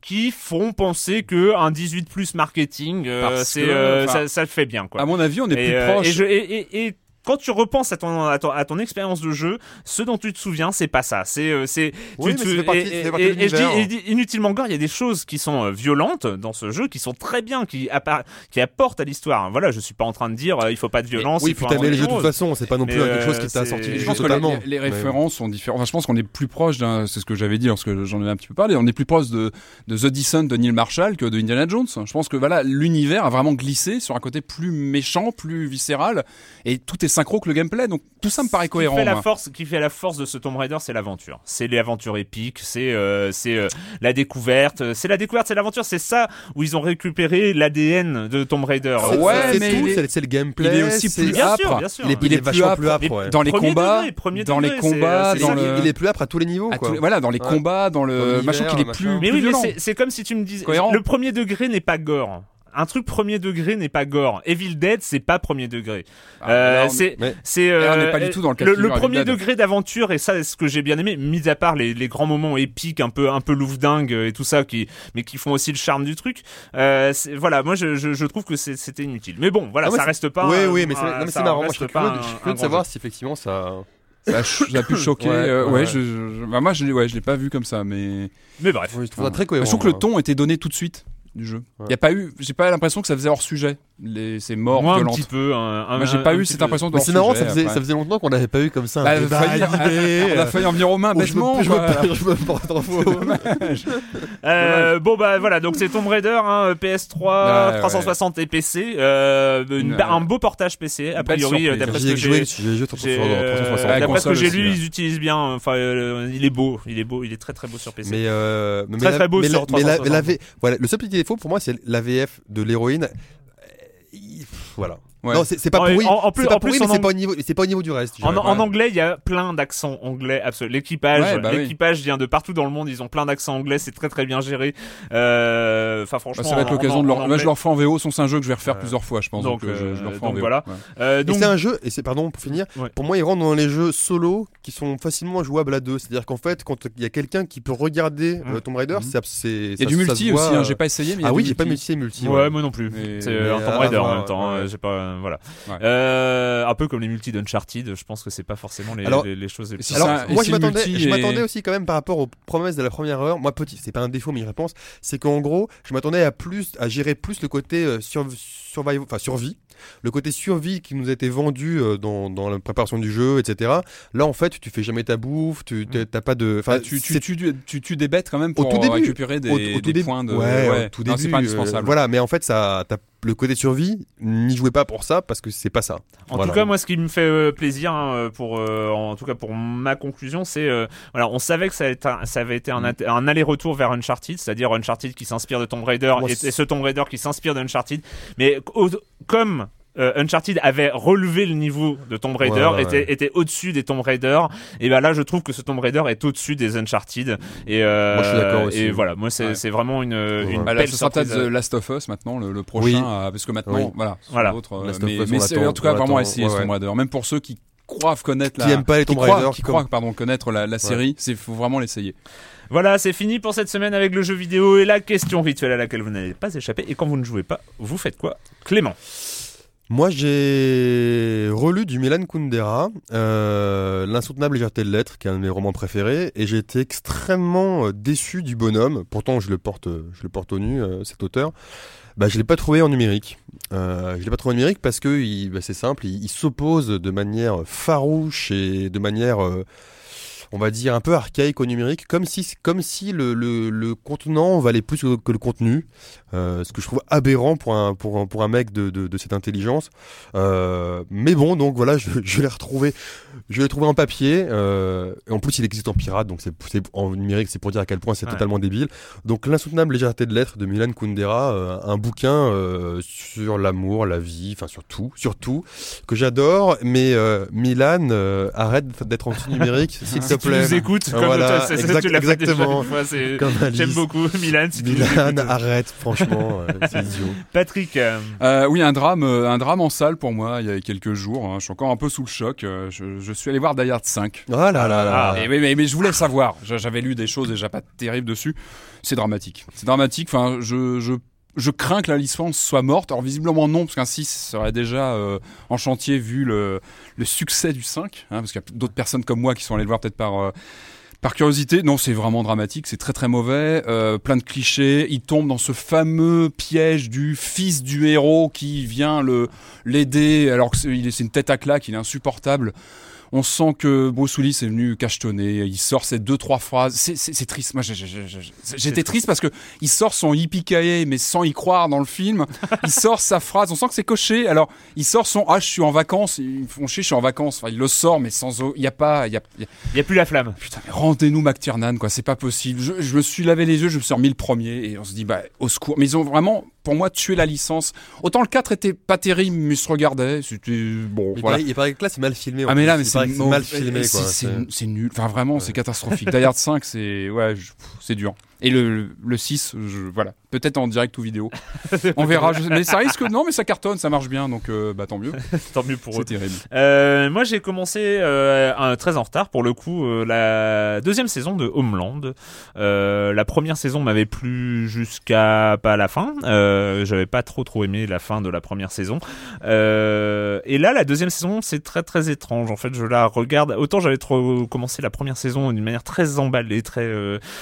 qui font penser que un 18 plus marketing, euh, c'est, euh, ça, ça le fait bien, quoi. À mon avis, on est plus euh, proche. Et, je- et- et- et quand tu repenses à ton, à ton, à ton expérience de jeu, ce dont tu te souviens, c'est pas ça. C'est, euh, c'est, Oui, tu mais te- ça fait partie- et, je dis, l'univers. et dis inutilement gore, il y a des choses qui sont euh, violentes dans ce jeu, qui sont très bien, qui, appa- qui apportent à l'histoire. Voilà, je suis pas en train de dire, euh, il faut pas de violence. Oui, il puis aimé les jeux de toute façon, c'est pas non plus quelque chose qui t'a sorti du je pense que totalement. les, les Mais- références sont différentes. Enfin, je pense qu'on est plus proche d'un, c'est ce que j'avais dit lorsque j'en ai un petit peu parlé, on est plus proche de, de The Descent de Neil Marshall que de Indiana Jones. Je pense que voilà, l'univers a vraiment glissé sur un côté plus méchant, plus viscéral, et tout est synchro que le gameplay. Donc tout ça me paraît cohérent. Qui fait la moi. force, qui fait la force de ce Tomb Raider, c'est l'aventure. C'est l'aventure épique, c'est euh, c'est euh, la découverte, euh, c'est la découverte, c'est l'aventure. C'est ça où ils ont récupéré l'ADN de Tomb Raider. C'est- Ouais, c'est mais tout, il est- c'est c'est le gameplay. il est aussi plus Bien âpre. sûr, bien sûr. Il est, Il est vachement plus plus âpre. ouais. dans les Premier combats, degré, dans degré, les combats, dans ça Il- le, Il est plus âpre à tous les niveaux. quoi. voilà, dans les Ouais. combats, dans le machin qu'il est plus, Mais oui, mais c'est- comme si tu me disais, le premier degré n'est pas gore. Un truc premier degré n'est pas gore. Evil Dead, c'est pas premier degré. Ah, Euh, c'est, c'est, on euh, n'est pas du tout dans le cas le, le premier degré d'aventure et ça, c'est ce que j'ai bien aimé, mis à part les, les grands moments épiques, un peu, un peu louvdingue et tout ça, qui, mais qui font aussi le charme du truc. Euh, voilà, moi, je, je, je trouve que c'était inutile. Mais bon, voilà, Ah, ça reste pas. Oui, oui, mais c'est marrant. Moi, je suis pas curieux de- savoir si effectivement ça. Ça a, ch- ça a pu choquer. Ouais, euh, ouais. ouais, je, je- bah, moi, je, ouais, je l'ai pas vu comme ça, mais. Mais bref. Je trouve ça très cohérent. Je trouve que le moi. ton était donné tout de suite du jeu. Il y a pas eu, j'ai pas l'impression que ça faisait hors sujet. Les, ces morts Moi, un petit peu. un- un- Moi, j'ai pas un eu cette peu. impression de c'est marrant, ça faisait, après. ça faisait longtemps qu'on n'avait pas eu comme ça. un Bah, débat failli- animé, on a failli en venir aux mains me- bêtement. je me- quoi. je me porte en faux. Euh, bon bah voilà donc c'est Tomb Raider hein, PS3 Ouais, 360 et PC euh, une- un beau portage PC a priori euh, d'après ce que joué, j'ai j'ai joué sur j'ai, sur euh, 360. Ouais, d'après ce que j'ai lu ils utilisent bien enfin euh, il est beau il est beau il est très très beau sur PC Mais, euh, mais Très, très beau mais sur la- mais la- 360. mais la V- voilà, le seul petit défaut pour moi, c'est la VF de l'héroïne. Il- Voilà. Ouais. Non, c'est pas En- pourri. en- en plus- c'est pas en plus, pourri, mais c'est ang- pas au niveau, c'est pas au niveau du reste. En, anglais, il y a plein d'accents anglais absolument. L'équipage, Ouais, bah oui. l'équipage vient de partout dans le monde. Ils ont plein d'accents anglais. C'est très très bien géré. Euh, Enfin, franchement, Bah, ça va être l'occasion de leur. Moi, anglais. je leur fais en VO. C'est un jeu que je vais refaire Ouais. plusieurs fois, je pense. Donc, Donc, euh, je, euh, je leur fais en VO. voilà. Ouais. Euh, Et donc, c'est un jeu, et c'est pardon pour finir, Ouais. pour moi il rentre dans les jeux solo qui sont facilement jouables à deux. C'est-à-dire qu'en fait, quand il y a quelqu'un qui peut regarder euh, Tomb Raider, Mhm. c'est c'est Il y a du multi aussi. hein, euh, J'ai pas essayé, Ah oui, j'ai pas multi. multi multi. Ouais, moi non plus. C'est euh, un Tomb Raider en même temps. euh, J'ai pas, euh, voilà. Ouais. Euh, un peu comme les multis d'Uncharted. Je pense que c'est pas forcément les, Alors- les, les choses les plus. Alors, ça- moi, je m'attendais, multi je est- m'attendais aussi quand même par rapport aux promesses de la première heure. Moi, petit, c'est pas un défaut, mais je pense, c'est qu'en gros, je m'attendais à plus, à gérer plus le côté euh, sur, survival- enfin survie, le côté survie qui nous a été vendu euh, dans, dans la préparation du jeu, etc. Là, en fait, tu fais jamais ta bouffe, tu t'as pas de, enfin, Enfin, tu, tu, tu, tu, tues des bêtes quand même Au pour tout début. récupérer des, au, au tout points de. ouais, au tout Non, début, c'est pas euh, voilà, mais en fait, ça, t'as le côté survie, n'y jouez pas pour ça parce que c'est pas ça. En Voilà. tout cas, moi, ce qui me fait euh, plaisir, hein, pour, euh, en tout cas pour ma conclusion, c'est, euh, voilà, on savait que ça, avait été un- ça avait été un, at- un aller-retour vers Uncharted, c'est-à-dire Uncharted qui s'inspire de Tomb Raider Moi, et, ce Tomb Raider qui s'inspire d'Uncharted, mais au- comme euh, Uncharted avait relevé le niveau de Tomb Raider, Ouais, ouais, était, ouais. était au-dessus des Tomb Raider, et ben là, je trouve que ce Tomb Raider est au-dessus des Uncharted. Et, euh, Moi, je suis d'accord aussi. Et voilà, moi, c'est Ouais. c'est vraiment une, une Bah, là, belle ce sera peut-être. The Last of Us maintenant, le, le prochain, Oui. euh, parce que maintenant, Oui. voilà, Voilà. euh, Last of mais, Us, mais on c'est l'attend, en tout cas vraiment essayer Tomb. Raider, même pour ceux qui croient connaître Qui la, aiment pas les qui Tomb croient- Raider, qui comme- croient pardon connaître la, la série, c'est faut vraiment l'essayer. Voilà, c'est fini pour cette semaine avec le jeu vidéo et la question rituelle à laquelle vous n'allez pas échapper. Et quand vous ne jouez pas, vous faites quoi Clément? Moi, j'ai relu du Milan Kundera, euh, L'insoutenable légèreté de l'être, qui est un de mes romans préférés, et j'ai été extrêmement euh, déçu du bonhomme. Pourtant, je le porte, euh, je le porte au nu, euh, cet auteur. Bah, je l'ai pas trouvé en numérique. Euh, je l'ai pas trouvé en numérique parce que bah, c'est simple, il, il s'oppose de manière farouche et de manière on va dire, un peu archaïque au numérique, comme si, comme si le, le, le contenant valait plus que, que le contenu. Euh, ce que je trouve aberrant pour un, pour un, pour un mec de, de, de cette intelligence. Euh, mais bon, donc voilà, je, je l'ai retrouvé, je l'ai trouvé en papier. Euh, et en plus, il existe en pirate, donc c'est en numérique, c'est pour dire à quel point c'est Ouais. totalement débile. Donc l'insoutenable légèreté de l'être de Milan Kundera, un bouquin sur l'amour, la vie, enfin sur tout, sur tout, que j'adore. Mais Milan, arrête d'être anti-numérique, s'il te Plaît. nous écoutes, comme Voilà, toi, exact- tu l'as fait déjà exactement. J'aime beaucoup Milan. Si Milan, arrête, franchement, euh, c'est idiot. Patrick, euh, Euh, oui, un drame, un drame en salle pour moi il y a quelques jours. hein. Je suis encore un peu sous le choc. Je, je suis allé voir Die Hard 5. Oh là là là. Et oui, mais, mais je voulais savoir. J'a- J'avais lu des choses déjà pas terribles dessus. C'est dramatique. C'est dramatique. Enfin, je, je, je crains que la licence soit morte. Alors visiblement non, parce qu'un 6 serait déjà euh, en chantier vu le, le succès du 5. hein, parce qu'il y a d'autres personnes comme moi qui sont allées le voir peut-être par... euh, par curiosité, non, c'est vraiment dramatique, c'est très très mauvais, euh, plein de clichés. Il tombe dans ce fameux piège du fils du héros qui vient le l'aider alors que c'est une tête à claque, il est insupportable. On sent que Bruce Willis est venu cachetonner. Il sort ces deux trois phrases. C'est- triste. Moi, j'étais triste parce que il sort son yippee mais sans y croire dans le film. Il sort sa phrase. On sent que c'est coché. Alors, il sort son ah, je suis en vacances. Ils me font chier, je suis en vacances. Enfin, il le sort, mais sans. au- Il y a pas. Il y a, il y a- il y a plus la flamme. Putain, mais rendez-nous McTiernan, quoi, c'est pas possible. Je, je me suis lavé les yeux, je me suis remis le premier, et on se dit, bah, au secours. Mais ils ont vraiment, pour moi, tué la licence. Autant le 4 était pas terrible, mais se regardait, c'était, bon, Il, voilà. paraît, il paraît que là, c'est mal filmé. Ah mais là mais c'est mal filmé C'est- nul enfin vraiment c'est catastrophique Die Hard 5 c'est ouais je- c'est dur et le, le 6 je, voilà peut-être en direct ou vidéo on verra je mais ça risque non mais ça cartonne ça marche bien donc euh, bah tant mieux Tant mieux pour eux. c'est terrible Euh, moi, j'ai commencé euh, un- très en retard pour le coup euh, la deuxième saison de Homeland. La première saison m'avait plu jusqu'à pas la fin. J'avais pas trop trop aimé la fin de la première saison. Et là, la deuxième saison, c'est très très étrange. En fait, je la regarde. Autant j'avais trop commencé la première saison d'une manière très emballée, très.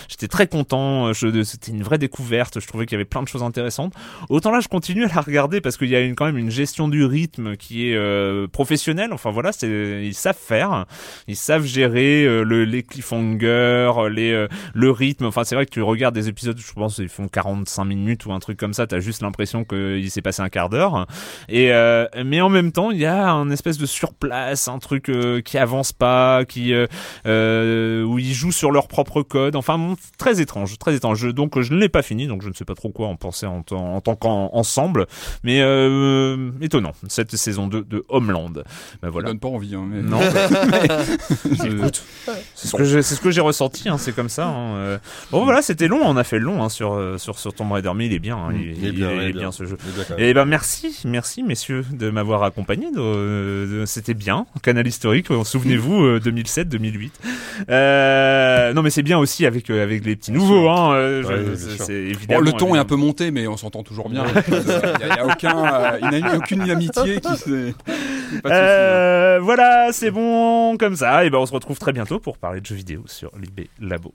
J'étais très content. Je- C'était une vraie découverte. Je trouvais qu'il y avait plein de choses intéressantes. Autant là, je continue à la regarder parce qu'il y a quand même une gestion du rythme qui est euh, professionnelle. Enfin voilà, ils savent faire, ils savent gérer euh, le, les cliffhangers, les euh, le rythme. Enfin c'est vrai que tu regardes des épisodes, je pense ils font 45 minutes ou un truc comme ça, t'as juste l'impression qu'il s'est passé un quart d'heure. Et euh, mais en même temps, il y a un espèce de surplace, un truc euh, qui avance pas, qui euh, euh, où ils jouent sur leur propre code. Enfin très étrange, très étrange. Je- donc je ne l'ai pas fini, donc je ne sais pas trop quoi en penser en, tant- en tant qu'ensemble. Mais euh, étonnant, cette saison 2 de Homeland. Ben ça voilà. donne pas envie hein, mais... Non, écoute, c'est ce que j'ai, c'est ce que j'ai ressenti, hein, c'est comme ça. hein, euh. Bon voilà, c'était long, on a fait le long hein, sur euh, sur sur Tomb Raider, mais il est bien, hein, il, Il est bien, il il est bien, bien. ce jeu. Bien. Et ben merci, merci messieurs de m'avoir accompagné. c'était bien, Canal historique. Souvenez-vous, euh, 2007, 2008. Euh, non mais c'est bien aussi avec avec les petits nouveaux. Hein, euh, Ouais, c'est, Bon, le ton est un peu monté, mais on s'entend toujours bien. Il n'y a, y a aucun, euh, il n'y a aucune amitié qui s'est. Euh, voilà, c'est bon comme ça. Et ben on se retrouve très bientôt pour parler de jeux vidéo sur Libé Labo.